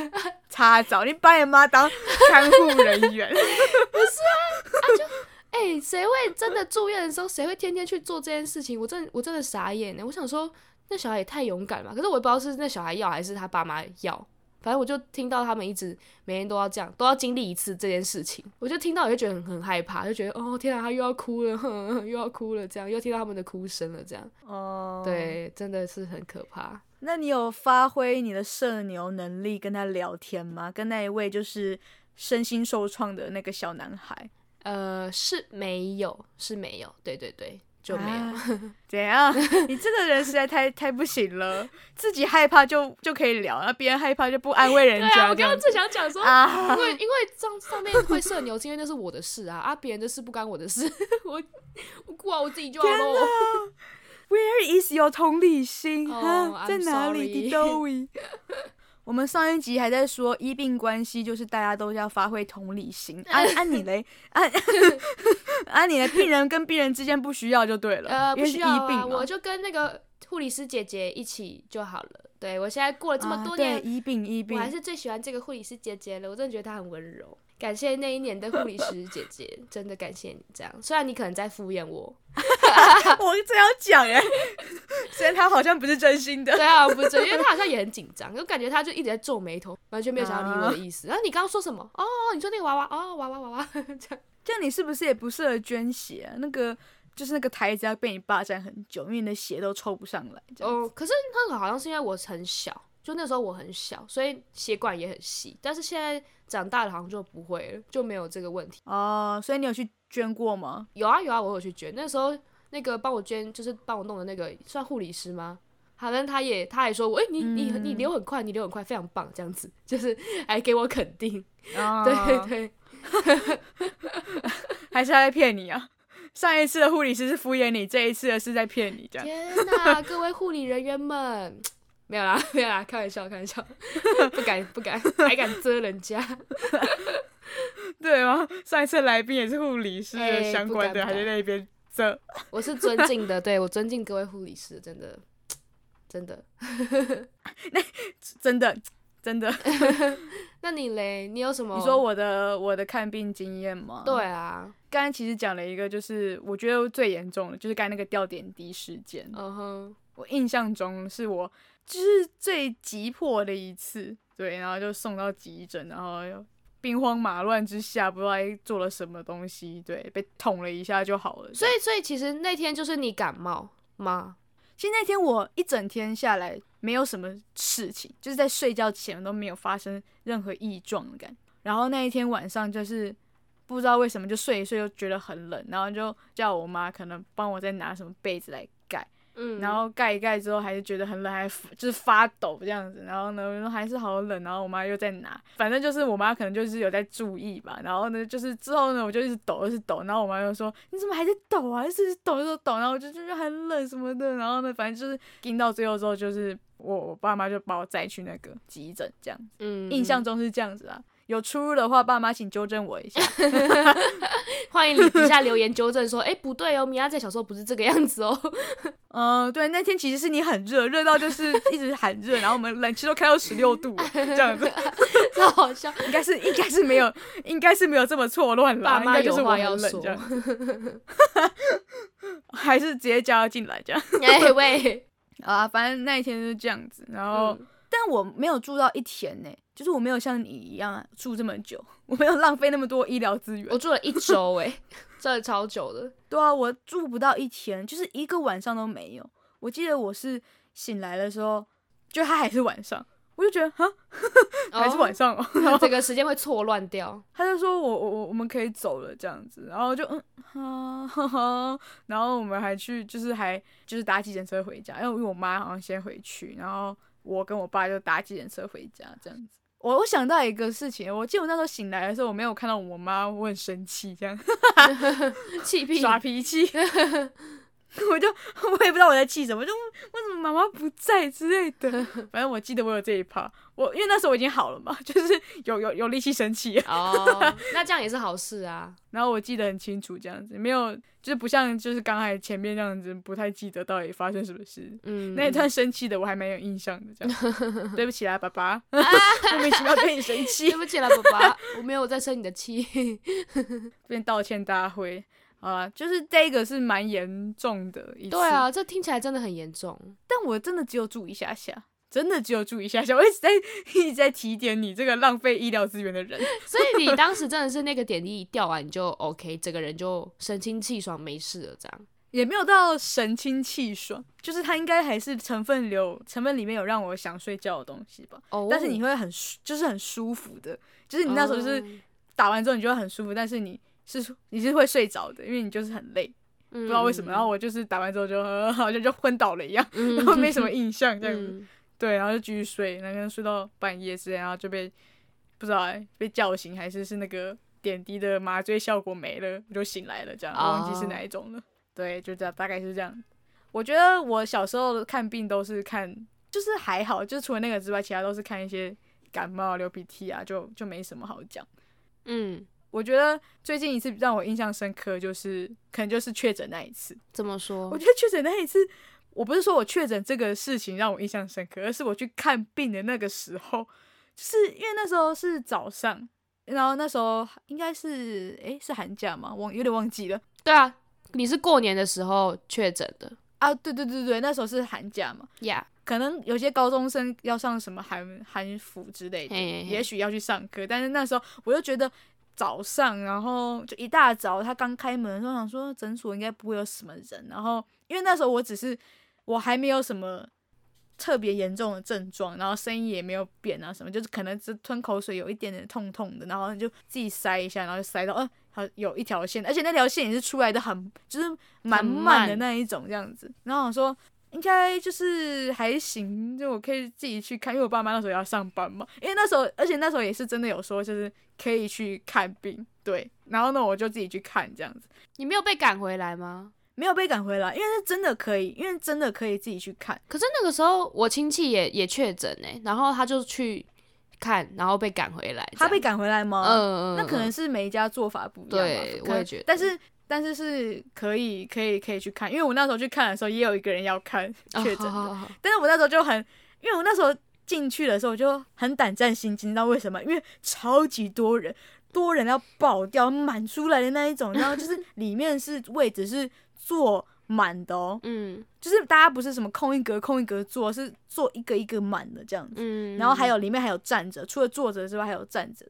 Speaker 1: 擦澡，你把你妈当看护人员？*laughs* 不
Speaker 2: 是啊，啊就哎，谁、欸、会真的住院的时候，谁会天天去做这件事情？我真的我真的傻眼呢。我想说，那小孩也太勇敢了，可是我也不知道是那小孩要还是他爸妈要。反正我就听到他们一直每天都要这样，都要经历一次这件事情。我就听到，我就觉得很很害怕，就觉得哦天啊，他又要哭了呵呵，*laughs* 又要哭了，这样又听到他们的哭声了，这样。哦，对，真的是很可怕。
Speaker 1: 那你有发挥你的社牛能力跟他聊天吗？跟那一位就是身心受创的那个小男孩？
Speaker 2: 呃，是没有，是没有。对对对。就没有、啊、*laughs*
Speaker 1: 怎样？*laughs* 你这个人实在太太不行了，自己害怕就就可以聊，那别人害怕就不安慰人家。
Speaker 2: 对啊，我刚刚正想讲说，啊、因为因为上上面会社牛，是因为那是我的事啊，*laughs* 啊，别人的事不干我的事，我我顾好我自己就好了。
Speaker 1: ，Where is your 同理心？哦、在哪里我们上一集还在说医病关系，就是大家都要发挥同理心。按按 *laughs* 你嘞，按按 *laughs* 你的病人跟病人之间不需要就对了。
Speaker 2: 呃，不需要啊，我就跟那个护理师姐姐一起就好了。对，我现在过了这么多年，
Speaker 1: 啊、对医病医病，
Speaker 2: 我还是最喜欢这个护理师姐姐了。我真的觉得她很温柔。感谢那一年的护理师姐姐，真的感谢你这样。虽然你可能在敷衍我，*laughs*
Speaker 1: 我这样讲哎，虽然他好像不是真心的，
Speaker 2: 对啊，不是，因为他好像也很紧张，就感觉他就一直在皱眉头，完全没有想要理我的意思。然后你刚刚说什么？哦，你说那个娃娃，哦，娃娃娃娃，这样，
Speaker 1: 这样你是不是也不适合捐血啊？那个就是那个台子要被你霸占很久，因为你的血都抽不上来。
Speaker 2: 哦，可是那个好像是因为我很小。就那时候我很小，所以血管也很细。但是现在长大了，好像就不会了，就没有这个问题。
Speaker 1: 哦，所以你有去捐过吗？
Speaker 2: 有啊有啊，我有去捐。那时候那个帮我捐，就是帮我弄的那个，算护理师吗？好像他也他还说我，哎、欸，你你你流很快，你流很快，非常棒，这样子，就是还给我肯定。哦、对对对，*laughs*
Speaker 1: 还是他在骗你啊？上一次的护理师是敷衍你，这一次的是在骗你，这样。
Speaker 2: 天哪，各位护理人员们！没有啦，没有啦，开玩笑，开玩笑，不敢，不敢，还敢遮人家，*laughs*
Speaker 1: 对吗？上一次来宾也是护理师相关的，欸、还在那边遮。*laughs*
Speaker 2: 我是尊敬的，对，我尊敬各位护理师，真的，真的，*laughs*
Speaker 1: 那真的，真的。*laughs*
Speaker 2: 那你嘞？你有什么？
Speaker 1: 你说我的我的看病经验吗？
Speaker 2: 对啊，
Speaker 1: 刚刚其实讲了一个，就是我觉得最严重的，就是刚才那个吊点滴事件。嗯哼、uh，huh. 我印象中是我。就是最急迫的一次，对，然后就送到急诊，然后又兵荒马乱之下，不知道做了什么东西，对，被捅了一下就好了。
Speaker 2: 所以，所以其实那天就是你感冒吗？
Speaker 1: 其实那天我一整天下来没有什么事情，就是在睡觉前都没有发生任何异状的感觉。然后那一天晚上就是不知道为什么就睡一睡就觉得很冷，然后就叫我妈可能帮我再拿什么被子来盖。嗯，然后盖一盖之后还是觉得很冷，还就是发抖这样子。然后呢，还是好冷。然后我妈又在拿，反正就是我妈可能就是有在注意吧。然后呢，就是之后呢，我就一直抖，一直抖。然后我妈又说：“你怎么还在抖啊？一直抖，一直抖。”然后我就觉得很冷什么的。然后呢，反正就是盯到最后之后，就是我我爸妈就把我载去那个急诊这样子。嗯，印象中是这样子啊。有出入的话，爸妈请纠正我一下。*laughs* *laughs*
Speaker 2: 欢迎你底下留言纠正说，哎、欸，不对哦，米娅在小时候不是这个样子哦。*laughs*
Speaker 1: 嗯，对，那天其实是你很热，热到就是一直喊热，然后我们冷气都开到十六度，这样子，
Speaker 2: 超好笑。
Speaker 1: 应该是应该是没有，应该是没有这么错乱啦。
Speaker 2: 爸妈有话要说，
Speaker 1: 还是直接叫他进来这样。
Speaker 2: 哎、欸、喂，
Speaker 1: 啊，反正那一天是这样子，然后。嗯但我没有住到一天呢，就是我没有像你一样住这么久，*laughs* 我没有浪费那么多医疗资源。
Speaker 2: 我住了一周哎，*laughs* 真的超久的。
Speaker 1: 对啊，我住不到一天，就是一个晚上都没有。我记得我是醒来的时候，就他还是晚上，我就觉得哈，*laughs* 还是晚上哦，然后
Speaker 2: 这个时间会错乱掉。
Speaker 1: 他就说我我我我们可以走了这样子，然后就嗯哈哈哈，然后我们还去就是还就是搭计程车回家，因为我妈好像先回去，然后。我跟我爸就搭计程车回家，这样子。我我想到一个事情，我记得我那时候醒来的时候，我没有看到我妈，我很生气，这样，*laughs*
Speaker 2: 气屁，
Speaker 1: 耍脾气。我就我也不知道我在气什么，就为什么妈妈不在之类的。*laughs* 反正我记得我有这一趴，我因为那时候我已经好了嘛，*laughs* 就是有有有力气生气。
Speaker 2: 哦，*laughs* 那这样也是好事啊。
Speaker 1: 然后我记得很清楚，这样子没有，就是不像就是刚才前面这样子，不太记得到底发生什么事。嗯，那一段生气的我还蛮有印象的，这样。对不起啦，爸爸，莫名其妙对你生气。
Speaker 2: 对不起啦，爸爸，我没有在生你的气。
Speaker 1: 变道歉大会。啊，就是这个是蛮严重的一次。
Speaker 2: 对啊，这听起来真的很严重。
Speaker 1: 但我真的只有住一下下，真的只有住一下下。我一直在一直在提点你这个浪费医疗资源的人。*laughs*
Speaker 2: 所以你当时 *laughs* 真的是那个点滴一吊完你就 OK，整个人就神清气爽没事了，这样。
Speaker 1: 也没有到神清气爽，就是它应该还是成分流成分里面有让我想睡觉的东西吧。哦。Oh. 但是你会很就是很舒服的，就是你那时候就是打完之后你就会很舒服，但是你。是你是会睡着的，因为你就是很累，嗯、不知道为什么。然后我就是打完之后就 *laughs* 好像就昏倒了一样，嗯、然后没什么 *laughs* 印象这样子。嗯、对，然后就继续睡，然后睡到半夜之类，然后就被不知道哎被叫醒，还是是那个点滴的麻醉效果没了，我就醒来了这样，忘记是哪一种了。哦、对，就这样，大概是这样。我觉得我小时候看病都是看，就是还好，就除了那个之外，其他都是看一些感冒、流鼻涕啊，就就没什么好讲。嗯。我觉得最近一次让我印象深刻，就是可能就是确诊那一次。
Speaker 2: 怎么说？
Speaker 1: 我觉得确诊那一次，我不是说我确诊这个事情让我印象深刻，而是我去看病的那个时候，就是因为那时候是早上，然后那时候应该是诶，是寒假嘛？忘有点忘记了。
Speaker 2: 对啊，你是过年的时候确诊的
Speaker 1: 啊？对对对对，那时候是寒假嘛。
Speaker 2: 呀，Yeah.
Speaker 1: 可能有些高中生要上什么韩韩服之类的，也许要去上课，但是那时候我就觉得。早上，然后就一大早，他刚开门的时候，想说诊所应该不会有什么人。然后因为那时候我只是我还没有什么特别严重的症状，然后声音也没有变啊什么，就是可能只吞口水有一点点痛痛的，然后就自己塞一下，然后就塞到，呃，好有一条线，而且那条线也是出来的很就是蛮慢的那一种这样子。然后我说。应该就是还行，就我可以自己去看，因为我爸妈那时候要上班嘛。因为那时候，而且那时候也是真的有说，就是可以去看病，对。然后呢，我就自己去看这样子。
Speaker 2: 你没有被赶回来吗？
Speaker 1: 没有被赶回来，因为是真的可以，因为真的可以自己去看。
Speaker 2: 可是那个时候我亲戚也也确诊哎，然后他就去看，然后被赶回来。
Speaker 1: 他被赶回来吗？嗯嗯。那可能是每一家做法不一样。
Speaker 2: 对，我也觉得。
Speaker 1: 但是。但是是可以可以可以去看，因为我那时候去看的时候也有一个人要看确诊的，哦、但是我那时候就很，因为我那时候进去的时候我就很胆战心惊，你知道为什么？因为超级多人，多人要爆掉满出来的那一种，然后就是里面是位置是坐满的哦，嗯，就是大家不是什么空一格空一格坐，是坐一个一个满的这样子，嗯，然后还有里面还有站着，除了坐着之外还有站着。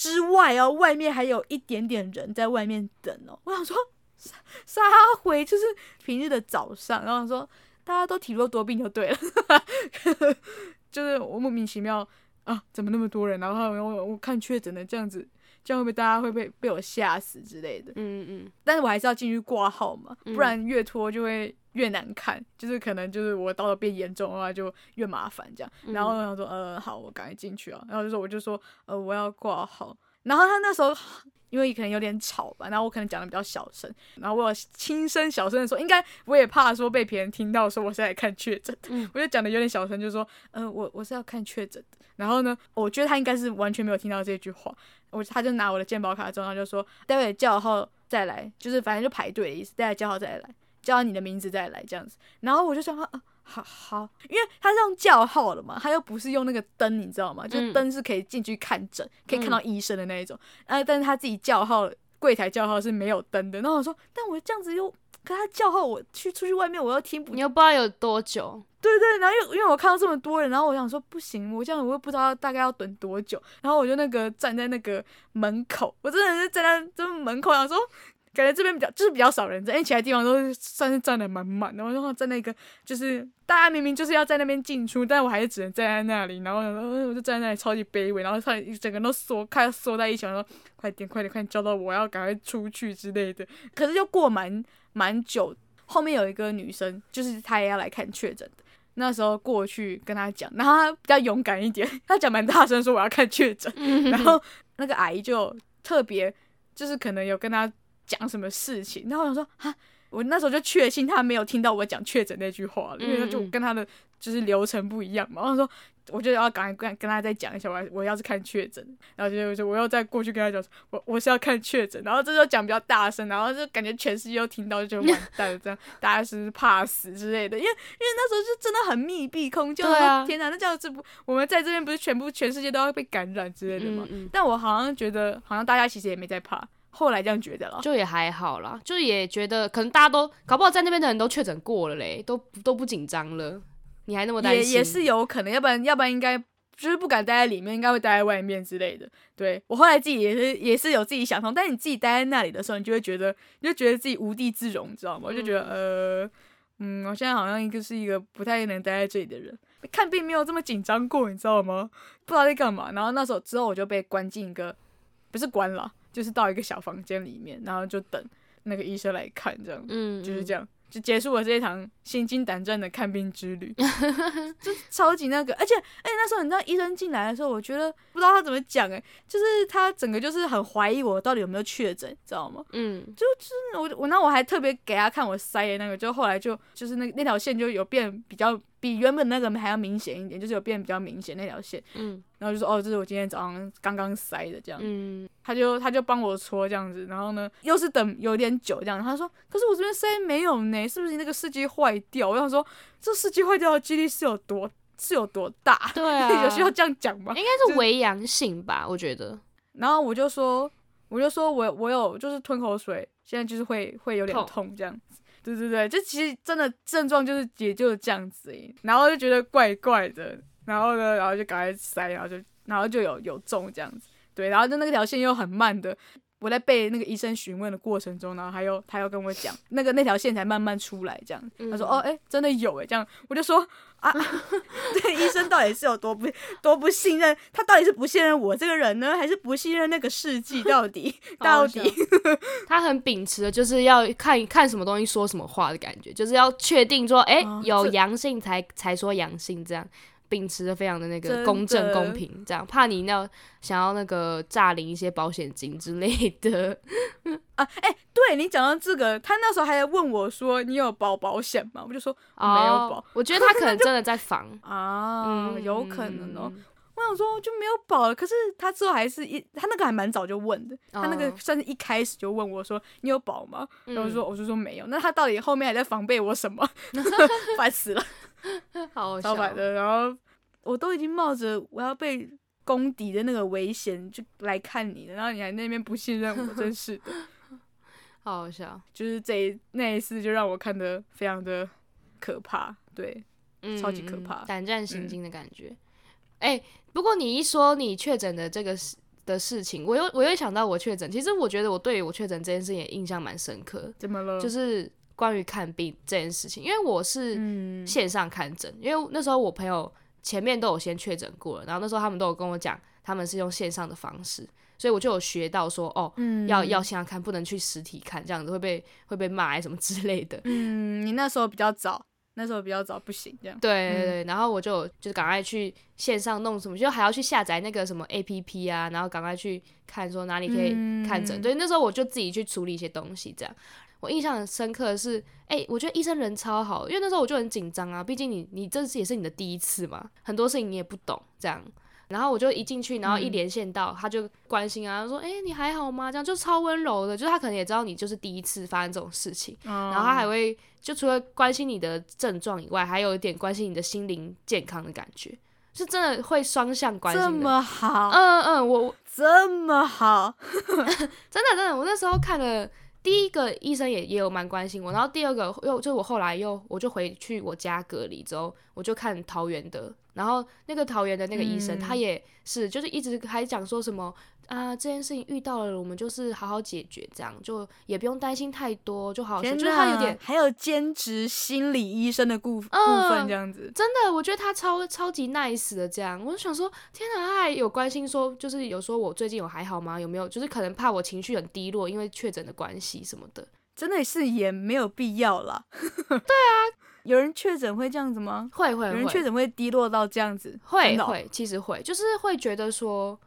Speaker 1: 之外哦，外面还有一点点人在外面等哦。我想说，杀杀回就是平日的早上，然后说大家都体弱多病就对了，*laughs* 就是我莫名其妙啊，怎么那么多人？然后我我看确诊的这样子，这样会不会大家会被被我吓死之类的？嗯嗯。但是我还是要进去挂号嘛，不然越拖就会越难看，就是可能就是我到了变严重的话就越麻烦这样。然后他说呃好，我赶紧进去啊。然后就说我就说呃我要挂号。然后他那时候。因为可能有点吵吧，然后我可能讲的比较小声，然后我有轻声小声的说，应该我也怕说被别人听到说我是来看确诊的，嗯、我就讲的有点小声，就说，嗯、呃，我我是要看确诊的。然后呢，我觉得他应该是完全没有听到这句话，我他就拿我的健保卡之后，他就说，待会叫号再来，就是反正就排队的意思，待会叫号再来，叫你的名字再来这样子。然后我就想说，啊。好好，因为他是用叫号的嘛，他又不是用那个灯，你知道吗？就灯是可以进去看诊，嗯、可以看到医生的那一种。啊，但是他自己叫号，柜台叫号是没有灯的。然后我说，但我这样子又，可他叫号，我去出去外面，我又听不，
Speaker 2: 你又不知道有多久。
Speaker 1: 对对，然后又因为我看到这么多人，然后我想说不行，我这样我又不知道大概要等多久。然后我就那个站在那个门口，我真的是站在这门口，想说。感觉这边比较就是比较少人在，因为其他地方都是算是站的满满的。然后在那个就是大家明明就是要在那边进出，但我还是只能站在那里。然后我就站在那里超级卑微，然后他整个人都缩开缩在一起，然后说快点快点快点叫到我要赶快出去之类的。可是就过蛮蛮久，后面有一个女生，就是她也要来看确诊的。那时候过去跟她讲，然后她比较勇敢一点，她讲蛮大声说我要看确诊。*laughs* 然后那个阿姨就特别就是可能有跟她。讲什么事情？然后我想说啊，我那时候就确信她没有听到我讲确诊那句话了，因为他就跟她的就是流程不一样嘛。然后说，我就要赶快跟跟他再讲一下，我我要是看确诊，然后就就我要再过去跟他讲，我我是要看确诊。然后这时候讲比较大声，然后就感觉全世界都听到，就完蛋了，这样大家是怕死之类的。因为因为那时候就真的很密闭空间，啊、天哪，那这样子不，我们在这边不是全部全世界都要被感染之类的吗？嗯嗯，但我好像觉得，好像大家其实也没在怕。后来这样觉得了，
Speaker 2: 就也还好啦，就也觉得可能大家都搞不好在那边的人都确诊过了嘞，都都不紧张了，你还那么担心？
Speaker 1: 也也是有可能，要不然要不然应该就是不敢待在里面，应该会待在外面之类的。对，我后来自己也是也是有自己想通，但是你自己待在那里的时候，你就会觉得你就觉得自己无地自容，你知道吗？我就觉得呃嗯，我现在好像一个是一个不太能待在这里的人，看病没有这么紧张过，你知道吗？不知道在干嘛。然后那时候之后我就被关进一个，不是关了。就是到一个小房间里面，然后就等那个医生来看，这样，嗯，就是这样，就结束了这一场心惊胆战的看病之旅，*laughs* 就超级那个，而且，哎，那时候你知道医生进来的时候，我觉得不知道他怎么讲，哎，就是他整个就是很怀疑我到底有没有确诊，知道吗？嗯，就就是我我那我还特别给他看我塞的那个，就后来就就是那那条线就有变比较。比原本那个还要明显一点，就是有变比较明显那条线，嗯，然后就说哦，这是我今天早上刚刚塞的这样，嗯，他就他就帮我搓这样子，然后呢又是等有点久这样，他说可是我这边塞没有呢，是不是你那个试剂坏掉？我想说这试剂坏掉的几率是有多是有多大？*laughs* 对啊，有需要这样讲吗？
Speaker 2: 应该是微阳性吧，我觉得。
Speaker 1: 然后我就说我就说我我有就是吞口水，现在就是会会有点痛这样。对对对，就其实真的症状就是也就是这样子，然后就觉得怪怪的，然后呢，然后就赶快塞，然后就然后就有有中这样子，对，然后就那个条线又很慢的，我在被那个医生询问的过程中，然后还有他又跟我讲，那个那条线才慢慢出来这样，他说、嗯、哦哎真的有哎这样，我就说。啊，*laughs* 对，医生到底是有多不多不信任？他到底是不信任我这个人呢，还是不信任那个试剂？到底 *laughs* 到底？
Speaker 2: 他很秉持的就是要看看什么东西说什么话的感觉，就是要确定说，哎、欸，哦、有阳性才才说阳性这样。秉持的非常的那个公正公平，这样怕你那想要那个诈领一些保险金之类的 *laughs*
Speaker 1: 啊！哎、欸，对你讲到这个，他那时候还问我说：“你有保保险吗？”我就说：“没有保。哦”
Speaker 2: 我觉得他可能 *laughs* 真的在防 *laughs*
Speaker 1: 啊，嗯、有可能哦。我想说就没有保了，可是他之后还是一他那个还蛮早就问的，他那个算是一开始就问我说：“你有保吗？”然后我说：“我就说没有。”那他到底后面还在防备我什么？烦死了。*laughs*
Speaker 2: 好笑
Speaker 1: 的，然后我都已经冒着我要被攻敌的那个危险就来看你了，然后你还那边不信任我，真是的，*laughs*
Speaker 2: 好好笑。
Speaker 1: 就是这一那一次就让我看的非常的可怕，对，嗯、超级可怕，
Speaker 2: 胆战心惊的感觉。哎、嗯欸，不过你一说你确诊的这个事的事情，我又我又想到我确诊。其实我觉得我对于我确诊这件事也印象蛮深刻。
Speaker 1: 怎么了？
Speaker 2: 就是。关于看病这件事情，因为我是线上看诊，嗯、因为那时候我朋友前面都有先确诊过了，然后那时候他们都有跟我讲，他们是用线上的方式，所以我就有学到说，哦，嗯、要要线上看，不能去实体看，这样子会被会被骂什么之类的。
Speaker 1: 嗯，你那时候比较早。那时候比较早，不行这样。
Speaker 2: 对对对，嗯、然后我就就赶快去线上弄什么，就还要去下载那个什么 APP 啊，然后赶快去看说哪里可以看诊。对、嗯，那时候我就自己去处理一些东西，这样。我印象很深刻的是，哎、欸，我觉得医生人超好，因为那时候我就很紧张啊，毕竟你你这次也是你的第一次嘛，很多事情你也不懂，这样。然后我就一进去，然后一连线到，嗯、他就关心啊，说：“哎、欸，你还好吗？”这样就超温柔的，就是他可能也知道你就是第一次发生这种事情，嗯、然后他还会就除了关心你的症状以外，还有一点关心你的心灵健康的感觉，是真的会双向关心的。
Speaker 1: 这么好，
Speaker 2: 嗯嗯，我
Speaker 1: 这么好，*laughs*
Speaker 2: 真的真的，我那时候看了第一个医生也也有蛮关心我，然后第二个又就我后来又我就回去我家隔离之后，我就看桃园的。然后那个桃园的那个医生，嗯、他也是，就是一直还讲说什么啊，这件事情遇到了，我们就是好好解决，这样就也不用担心太多，就好好说。就是他有点
Speaker 1: 还有兼职心理医生的部、呃、部分这样子，
Speaker 2: 真的，我觉得他超超级 nice 的这样。我就想说，天哪，他还有关心说，就是有说我最近有还好吗？有没有？就是可能怕我情绪很低落，因为确诊的关系什么的。
Speaker 1: 真的是也没有必要啦。对啊。有人确诊会这样子吗？
Speaker 2: 会会会。有
Speaker 1: 人确诊会低落到这样子？
Speaker 2: 会会，其实会，就是会觉得说，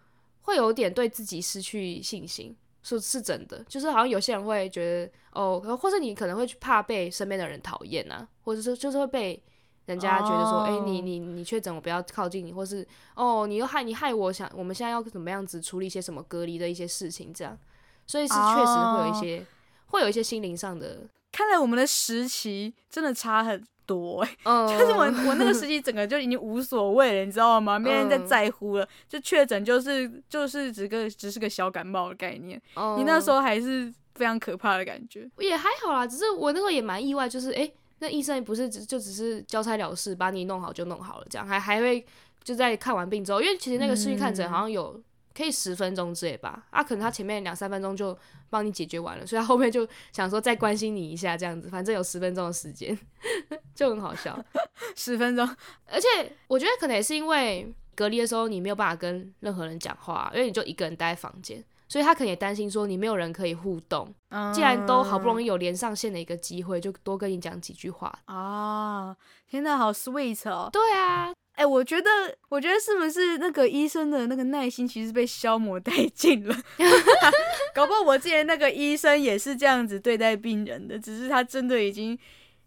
Speaker 2: 会有点对自己失去信心，是是真的。就是好像有些人会觉得，哦，或者你可能会怕被身边的人讨厌啊，或者是就是会被人家觉得说，哎、oh. 欸，你你你确诊，我不要靠近你，或是哦，你又害你害我想，我们现在要怎么样子处理一些什么隔离的一些事情，这样，所以是确实会有一些，oh. 会有一些心灵上的。
Speaker 1: 看来我们的时期真的差很多，uh, *laughs* 就是我我那个时期整个就已经无所谓了，你知道吗？没人在在乎了，uh, 就确诊就是就是只个只是个小感冒的概念。Uh, 你那时候还是非常可怕的感觉，
Speaker 2: 也还好啦，只是我那时候也蛮意外，就是哎、欸，那医生不是只就只是交差了事，把你弄好就弄好了，这样还还会就在看完病之后，因为其实那个视讯看诊好像有。嗯可以十分钟之类吧，啊，可能他前面两三分钟就帮你解决完了，所以他后面就想说再关心你一下这样子，反正有十分钟的时间，*laughs* 就很好笑。*laughs*
Speaker 1: 十分钟，*laughs*
Speaker 2: 而且我觉得可能也是因为隔离的时候你没有办法跟任何人讲话，因为你就一个人待在房间，所以他可能也担心说你没有人可以互动。嗯，既然都好不容易有连上线的一个机会，就多跟你讲几句话。
Speaker 1: 啊，天哪，好 sweet 哦。
Speaker 2: 对啊。
Speaker 1: 哎、欸，我觉得，我觉得是不是那个医生的那个耐心其实被消磨殆尽了？*laughs* 搞不好我之前那个医生也是这样子对待病人的，只是他真的已经，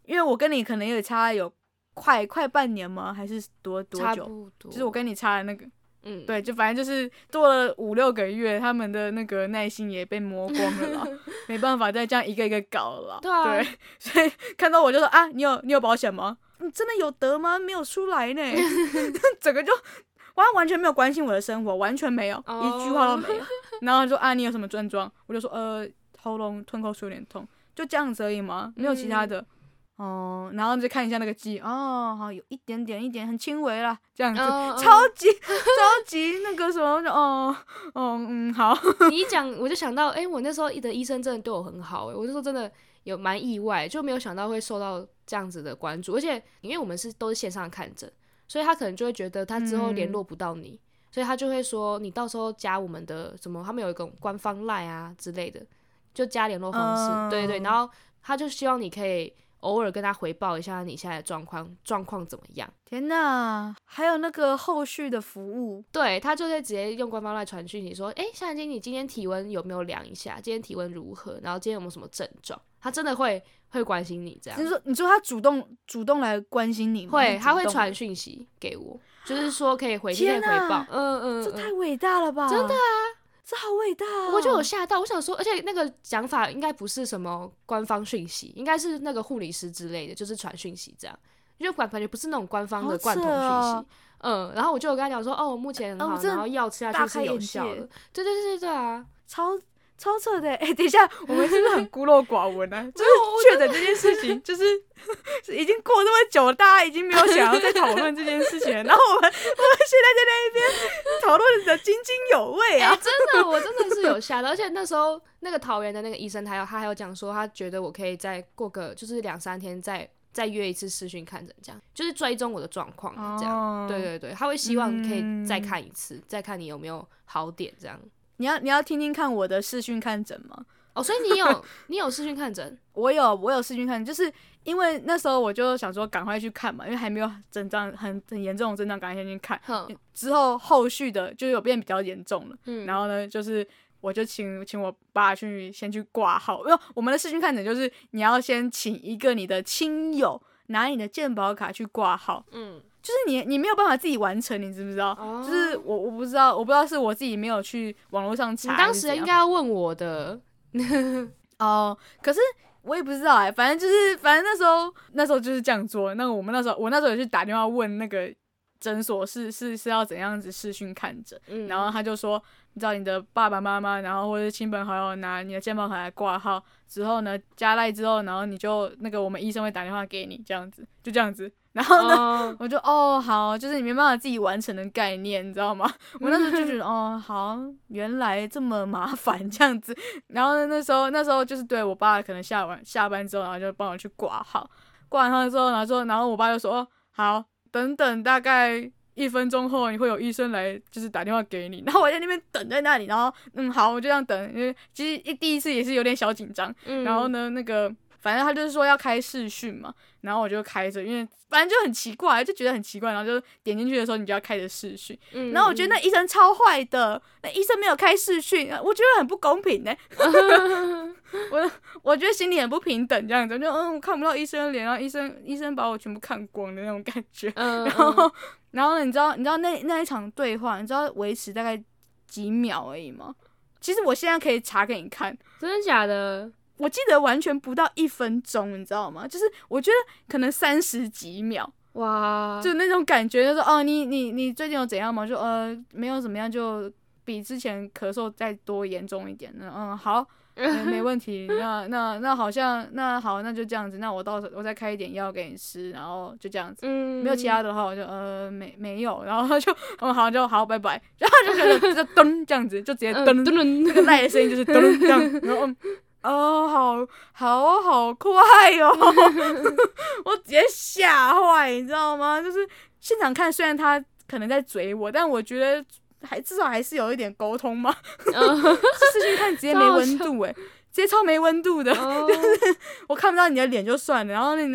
Speaker 1: 因为我跟你可能有差有快快半年吗？还是多多久？差不多。就是我跟你差的那个，嗯，对，就反正就是多了五六个月，他们的那个耐心也被磨光了啦，*laughs* 没办法再这样一个一个搞了啦。对啊。对，*laughs* 所以看到我就说啊，你有你有保险吗？你真的有得吗？没有出来呢，*laughs* *laughs* 整个就完完全没有关心我的生活，完全没有，oh. 一句话都没有。然后说啊，你有什么症状？我就说呃，喉咙吞口水有点痛，就这样子而已吗？没有其他的。哦、嗯，然后就看一下那个记哦，好有一点点，一点很轻微啦，这样子，oh. 超级超级那个什么，哦哦嗯，好。
Speaker 2: 你一讲我就想到，哎、欸，我那时候的医生真的对我很好，哎，我就说真的。有蛮意外，就没有想到会受到这样子的关注，而且因为我们是都是线上看诊，所以他可能就会觉得他之后联络不到你，嗯、所以他就会说你到时候加我们的什么，他们有一个官方 line 啊之类的，就加联络方式，嗯、对对对，然后他就希望你可以。偶尔跟他回报一下你现在的状况，状况怎么样？
Speaker 1: 天哪，还有那个后续的服务，
Speaker 2: 对，他就会直接用官方来传讯你说，哎，夏兰金，你今天体温有没有量一下？今天体温如何？然后今天有没有什么症状？他真的会会关心你这样。
Speaker 1: 你说，你说他主动主动来关心你吗？
Speaker 2: 会，他会传讯息给我，就是说可以回天回报。嗯嗯，嗯，
Speaker 1: 这太伟大了吧？
Speaker 2: 真的啊。
Speaker 1: 这好伟大哦！
Speaker 2: 我就有吓到，我想说，而且那个讲法应该不是什么官方讯息，应该是那个护理师之类的，就是传讯息这样，因为感觉不是那种官方的贯通讯息。哦、嗯，然后我就有跟他讲说，哦，目前很好，哦、然后药吃下去是有效的。对对对对对啊，
Speaker 1: 超超扯的！*laughs* 哎、欸，等一下，我们是不是很孤陋寡闻啊？*laughs* 就是确诊这件事情，*laughs* 就是已经过那么久了，大家已经没有想要再讨论这件事情了。然后我们我们现在在那一边讨论的津津有味啊！
Speaker 2: 欸、真的，我真的是有吓到。而且那时候那个桃园的那个医生，他有他还有讲说，他觉得我可以再过个就是两三天再再约一次视讯看诊，这样就是追踪我的状况，这样。哦、对对对，他会希望可以再看一次，嗯、再看你有没有好点，这样。
Speaker 1: 你要你要听听看我的视讯看诊吗？
Speaker 2: 哦，所以你有 *laughs* 你有视讯看诊？
Speaker 1: 我有我有视讯看诊，就是因为那时候我就想说赶快去看嘛，因为还没有症状很很严重的症状，赶快先去看。之后后续的就有变比较严重了，嗯，然后呢，就是我就请请我爸去先去挂号，因为我们的视讯看诊就是你要先请一个你的亲友拿你的健保卡去挂号，嗯。就是你，你没有办法自己完成，你知不知道？Oh. 就是我，我不知道，我不知道是我自己没有去网络上查。
Speaker 2: 你当时应该要问我的 *laughs*
Speaker 1: 哦，uh, 可是我也不知道哎、欸，反正就是，反正那时候那时候就是这样做。那我们那时候，我那时候也去打电话问那个诊所是是是要怎样子视讯看诊，嗯、然后他就说，你知道你的爸爸妈妈，然后或者亲朋好友拿你的健保卡来挂号之后呢，加赖之后，然后你就那个我们医生会打电话给你，这样子，就这样子。然后呢，oh. 我就哦好，就是你没办法自己完成的概念，你知道吗？我那时候就觉得哦好，原来这么麻烦这样子。然后呢，那时候那时候就是对我爸可能下完下班之后，然后就帮我去挂号，挂完号之后，然后说，然后我爸就说哦好，等等大概一分钟后你会有医生来，就是打电话给你。然后我在那边等在那里，然后嗯好，我就这样等，因为其实一第一次也是有点小紧张。嗯、然后呢，那个。反正他就是说要开视讯嘛，然后我就开着，因为反正就很奇怪，就觉得很奇怪，然后就点进去的时候，你就要开着视讯，嗯、然后我觉得那医生超坏的，那医生没有开视讯，我觉得很不公平呢、*laughs* 欸。我我觉得心里很不平等，这样子就嗯，我看不到医生的脸，然后医生医生把我全部看光的那种感觉，嗯、然后然后呢，你知道你知道那那一场对话，你知道维持大概几秒而已吗？其实我现在可以查给你看，
Speaker 2: 真的假的？
Speaker 1: 我记得完全不到一分钟，你知道吗？就是我觉得可能三十几秒，哇，就那种感觉，就是哦，你你你最近有怎样吗？就呃，没有怎么样，就比之前咳嗽再多严重一点。嗯，好，嗯、*laughs* 没问题。那那那好像那好，那就这样子。那我到时候我再开一点药给你吃，然后就这样子。嗯，没有其他的话，我就呃没没有，然后就 *laughs* 嗯好就好，拜拜。然后就觉得就 *laughs* 噔这样子，就直接噔噔，那个赖的声音就是噔这样，然后。哦，好好好快哦！*laughs* 我直接吓坏，你知道吗？就是现场看，虽然他可能在嘴我，但我觉得还至少还是有一点沟通嘛。*laughs* 视讯看直接没温度诶，直接超没温度的，*laughs* 就是我看不到你的脸就算了，然后那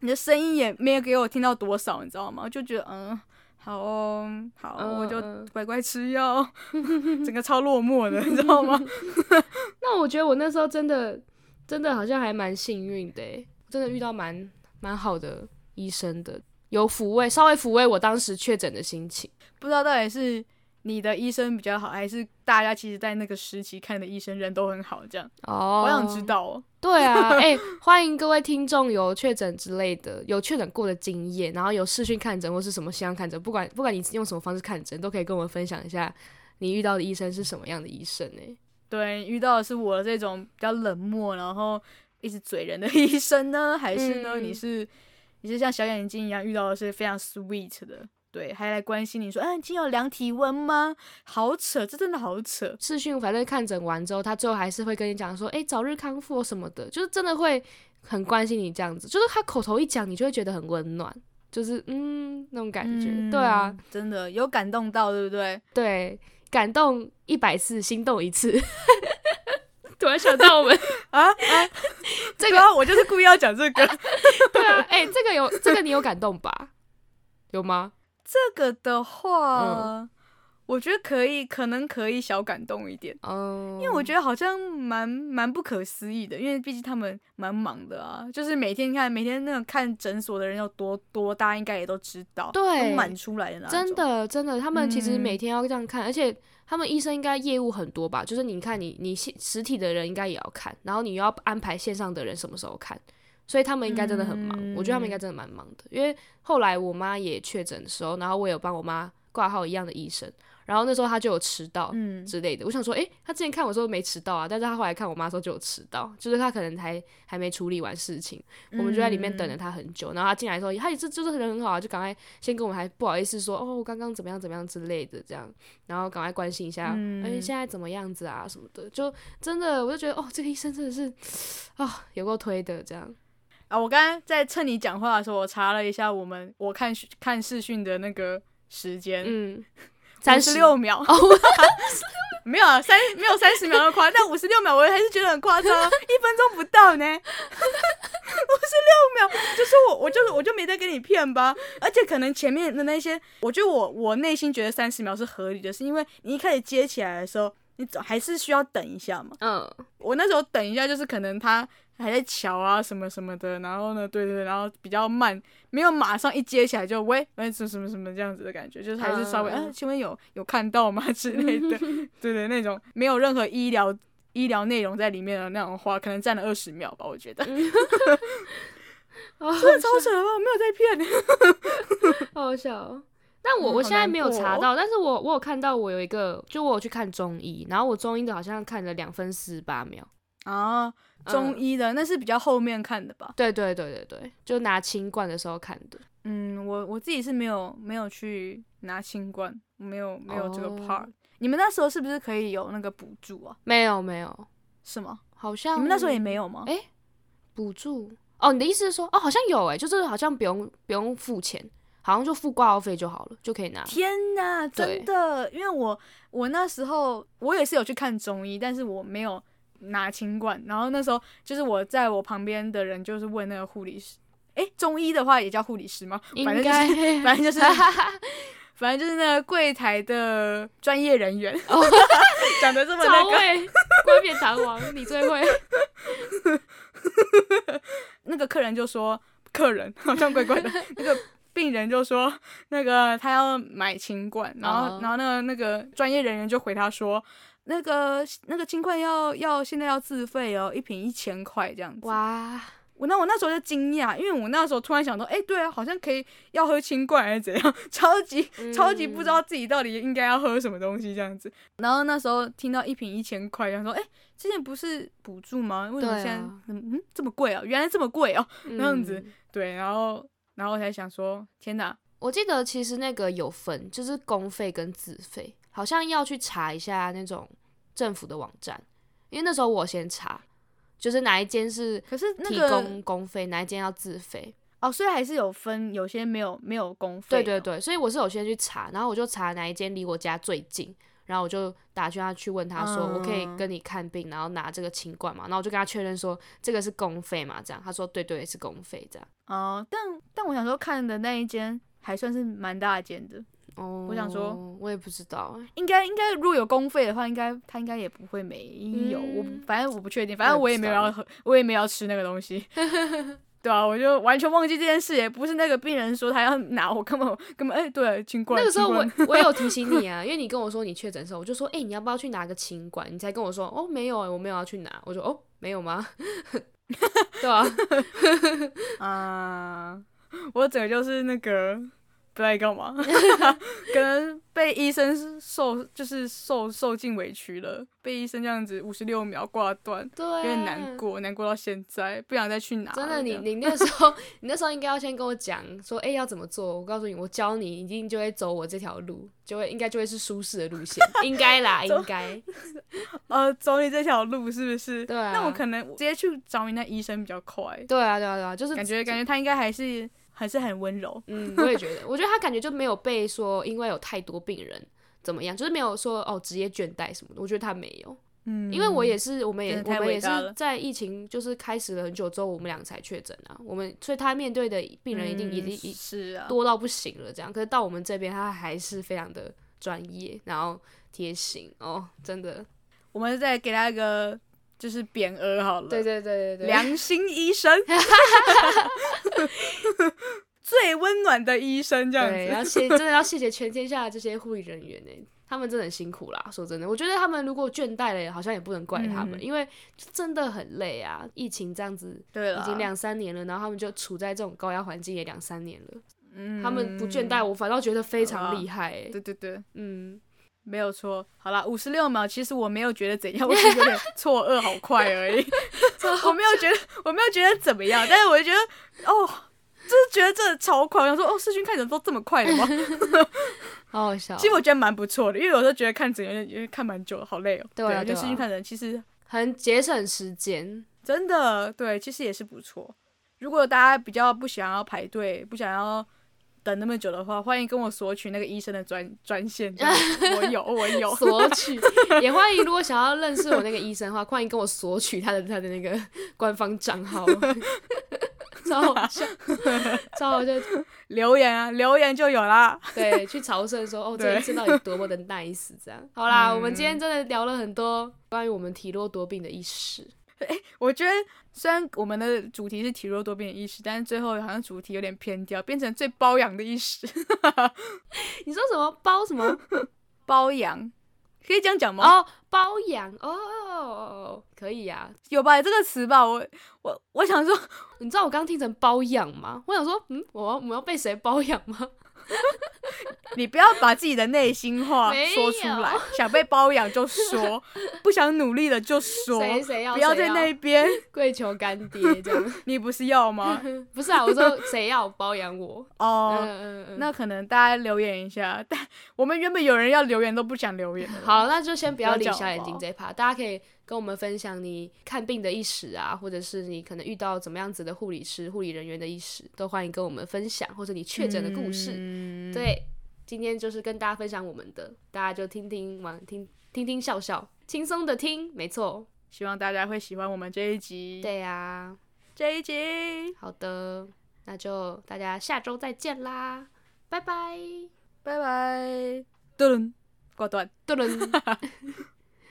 Speaker 1: 你的声音也没有给我听到多少，你知道吗？我就觉得嗯。好哦，好，嗯、我就乖乖吃药，嗯、*laughs* 整个超落寞的，你知道吗？*laughs*
Speaker 2: 那我觉得我那时候真的，真的好像还蛮幸运的，真的遇到蛮蛮好的医生的，有抚慰，稍微抚慰我当时确诊的心情。
Speaker 1: 不知道到底是你的医生比较好，还是大家其实在那个时期看的医生人都很好，这样？哦，我想知道哦。
Speaker 2: 对啊，*laughs* 哎、欸，欢迎各位听众有确诊之类的，有确诊过的经验，然后有视讯看诊或是什么线上看诊，不管不管你用什么方式看诊，都可以跟我们分享一下你遇到的医生是什么样的医生呢？
Speaker 1: 对，遇到的是我这种比较冷漠，然后一直嘴人的医生呢，还是呢，嗯、你是你是像小眼睛一样遇到的是非常 sweet 的？对，还来关心你说，哎，今天有量体温吗？好扯，这真的好扯。
Speaker 2: 视讯反正看诊完之后，他最后还是会跟你讲说，哎，早日康复什么的，就是真的会很关心你这样子。就是他口头一讲，你就会觉得很温暖，就是嗯那种感觉。嗯、对啊，
Speaker 1: 真的有感动到，对不对？*laughs*
Speaker 2: 对，感动一百次，心动一次。*laughs* 突然想到我们啊 *laughs* 啊，
Speaker 1: 这个我就是故意要讲这个。
Speaker 2: 对啊，哎，这个有这个你有感动吧？有吗？
Speaker 1: 这个的话，嗯、我觉得可以，可能可以小感动一点，嗯、因为我觉得好像蛮蛮不可思议的，因为毕竟他们蛮忙的啊，就是每天看每天那种看诊所的人有多多大家，应该也都知道，
Speaker 2: 对，
Speaker 1: 都满出来的那，
Speaker 2: 真的真的，他们其实每天要这样看，嗯、而且他们医生应该业务很多吧，就是你看你你实体的人应该也要看，然后你又要安排线上的人什么时候看。所以他们应该真的很忙，嗯、我觉得他们应该真的蛮忙的。因为后来我妈也确诊的时候，然后我有帮我妈挂号一样的医生，然后那时候她就有迟到，嗯之类的。嗯、我想说，诶、欸，他之前看我时候没迟到啊，但是她后来看我妈的时候就有迟到，就是她可能还还没处理完事情，我们就在里面等了她很久。嗯、然后她进来的时候，他也是就是人很好啊，就赶快先跟我们还不好意思说，哦，我刚刚怎么样怎么样之类的这样，然后赶快关心一下，嗯、哎，现在怎么样子啊什么的，就真的我就觉得，哦，这个医生真的是啊、哦，有够推的这样。
Speaker 1: 啊，我刚刚在趁你讲话的时候，我查了一下我们我看看视讯的那个时间，嗯。三十六秒，没有啊，三没有三十秒那么夸张，但五十六秒我还是觉得很夸张，一分钟不到呢，*laughs* 五十六秒，就是我，我就是我就没在跟你骗吧，而且可能前面的那些，我觉得我我内心觉得三十秒是合理的，是因为你一开始接起来的时候，你总还是需要等一下嘛，嗯，我那时候等一下就是可能他。还在瞧啊什么什么的，然后呢，对对对，然后比较慢，没有马上一接起来就喂，喂，什么什么什么这样子的感觉，就是还是稍微，啊，请问有有看到吗？*laughs* 之类的，*laughs* 对对，那种没有任何医疗医疗内容在里面的那种话，可能占了二十秒吧，我觉得。*laughs* 真的超扯了，我没有在骗。你。
Speaker 2: 好好笑。但我我现在没有查到，但是我我有看到我有一个，就我有去看中医，然后我中医的好像看了两分四十八秒
Speaker 1: 啊。中医的、嗯、那是比较后面看的吧？
Speaker 2: 对对对对对，就拿清冠的时候看的。
Speaker 1: 嗯，我我自己是没有没有去拿清冠，没有没有这个 part。哦、你们那时候是不是可以有那个补助啊？
Speaker 2: 没有没有，
Speaker 1: 是吗？
Speaker 2: 好像
Speaker 1: 你们那时候也没有吗？
Speaker 2: 诶，补助？哦，你的意思是说，哦，好像有诶，就是好像不用不用付钱，好像就付挂号费就好了，就可以拿。
Speaker 1: 天哪，真的？因为我我那时候我也是有去看中医，但是我没有。拿清冠，然后那时候就是我在我旁边的人就是问那个护理师，诶，中医的话也叫护理师吗？*laughs* 反正就是，反正就是，反正就是那个柜台的专业人员，*laughs* 讲的这么那个，
Speaker 2: 冠冕堂皇，你最会。*laughs*
Speaker 1: 那个客人就说，客人好像怪怪的，那个病人就说，那个他要买清冠，然后然后那个那个专业人员就回他说。那个那个清冠要要现在要自费哦，一瓶一千块这样子。哇！我那我那时候就惊讶，因为我那时候突然想到，哎、欸，对啊，好像可以要喝清罐还是怎样，*laughs* 超级、嗯、超级不知道自己到底应该要喝什么东西这样子。然后那时候听到一瓶一千块，然后说，哎、欸，之前不是补助吗？为什么现在、啊、嗯这么贵啊？原来这么贵哦，那样子。嗯、对，然后然后我才想说，天哪！
Speaker 2: 我记得其实那个有分，就是公费跟自费。好像要去查一下那种政府的网站，因为那时候我先查，就是哪一间是可是提供公费，哪一间要自费
Speaker 1: 哦，所以还是有分，有些没有没有公费。
Speaker 2: 对对对，所以我是有先去查，然后我就查哪一间离我家最近，然后我就打电话去问他说，嗯、我可以跟你看病，然后拿这个清冠嘛，然后我就跟他确认说这个是公费嘛，这样他说对对是公费这样。
Speaker 1: 哦，但但我想说看的那一间还算是蛮大间的。哦，我想说，
Speaker 2: 我也不知道，
Speaker 1: 应该应该如果有公费的话，应该他应该也不会没有，嗯、我反正我不确定，反正我也没有要喝，我也没有要吃那个东西，*laughs* 对啊，我就完全忘记这件事，也不是那个病人说他要拿，我根本根本哎，对，清管。
Speaker 2: 那个时候我我有提醒你啊，*laughs* 因为你跟我说你确诊的时候，我就说哎、欸，你要不要去拿个清管？你才跟我说哦，没有哎，我没有要去拿，我说哦，没有吗？*laughs* 对啊，
Speaker 1: 啊，我整个就是那个。不知道干嘛，*laughs* 可能被医生受就是受受尽委屈了，被医生这样子五十六秒挂断，对，有点难过，难过到现在，不想再去拿。
Speaker 2: 真的，你你那时候，*laughs* 你那时候应该要先跟我讲说，哎、欸，要怎么做？我告诉你，我教你，一定就会走我这条路，就会应该就会是舒适的路线，*laughs* 应该啦，应该。
Speaker 1: 呃，走你这条路是不是？对啊。那我可能直接去找你那医生比较快。
Speaker 2: 对啊，对啊，对啊，就是
Speaker 1: 感觉感觉他应该还是。还是很温柔，
Speaker 2: 嗯，我也觉得，我觉得他感觉就没有被说，因为有太多病人怎么样，就是没有说哦职业倦怠什么的，我觉得他没有，嗯，因为我也是，我们也我们也是在疫情就是开始了很久之后，我们俩才确诊啊，我们所以他面对的病人一定已经已是啊。多到不行了这样，可是到我们这边他还是非常的专业，然后贴心哦，真的，
Speaker 1: 我们再给他一个。就是匾额好了，
Speaker 2: 对对对对对，
Speaker 1: 良心医生，*laughs* 最温暖的医生这样子，
Speaker 2: 对，要谢真的要谢谢全天下的这些护理人员呢，他们真的很辛苦啦。说真的，我觉得他们如果倦怠了，好像也不能怪他们，嗯、因为真的很累啊。疫情这样子，对，已经两三年了，然后他们就处在这种高压环境也两三年了，嗯，他们不倦怠，我反倒觉得非常厉害。对
Speaker 1: 对对，嗯。没有错。好啦，五十六秒，其实我没有觉得怎样，我只是有点 *laughs* 错愕，好快而已。*laughs* 我没有觉得，我没有觉得怎么样，但是我就觉得，哦，就是觉得这超快。我想说，哦，世勋看人都这么快的吗？*laughs*
Speaker 2: 好好笑。
Speaker 1: 其实我觉得蛮不错的，因为有时候觉得看整个人，因为看蛮久了，好累哦。
Speaker 2: 对啊，
Speaker 1: 就视讯看人其实
Speaker 2: 很节省时间，
Speaker 1: 真的。对，其实也是不错。如果大家比较不想要排队，不想要等那么久的话，欢迎跟我索取那个医生的专专线。我有，我有
Speaker 2: 索取，也欢迎如果想要认识我那个医生的话，欢迎跟我索取他的他的那个官方账号。*laughs* 超好笑，超好笑，*laughs*
Speaker 1: 留言啊，留言就有啦。
Speaker 2: 对，去朝圣说哦，这个医生到底多么的 nice，这样。好啦，嗯、我们今天真的聊了很多关于我们体弱多病的医师。*laughs*
Speaker 1: 哎，我觉得虽然我们的主题是体弱多病的意识，但是最后好像主题有点偏掉，变成最包养的意识。*laughs*
Speaker 2: 你说什么包什么 *laughs*
Speaker 1: 包养？可以这样讲吗？
Speaker 2: 哦，包养哦，可以呀、啊，
Speaker 1: 有吧？这个词吧，我我我想说，
Speaker 2: 你知道我刚刚听成包养吗？我想说，嗯，我要我要被谁包养吗？*laughs*
Speaker 1: 你不要把自己的内心话说出来，想被包养就说，*laughs* 不想努力了就说，
Speaker 2: 谁谁要，
Speaker 1: 不要在那边 *laughs*
Speaker 2: 跪求干爹这样。
Speaker 1: 你不是要吗？
Speaker 2: 不是啊，我说谁要包养我？
Speaker 1: 哦，嗯嗯嗯，那可能大家留言一下，但我们原本有人要留言都不想留言。
Speaker 2: 好，那就先不要理小眼睛这一趴，大家可以跟我们分享你看病的一史啊，或者是你可能遇到怎么样子的护理师、护理人员的一史，都欢迎跟我们分享，或者你确诊的故事，嗯、对。今天就是跟大家分享我们的，大家就听听玩，听听听笑笑，轻松的听，没错。
Speaker 1: 希望大家会喜欢我们这一集。
Speaker 2: 对呀、啊，
Speaker 1: 这一集。
Speaker 2: 好的，那就大家下周再见啦，拜拜，
Speaker 1: 拜拜。噔，挂断。
Speaker 2: 噔。*laughs*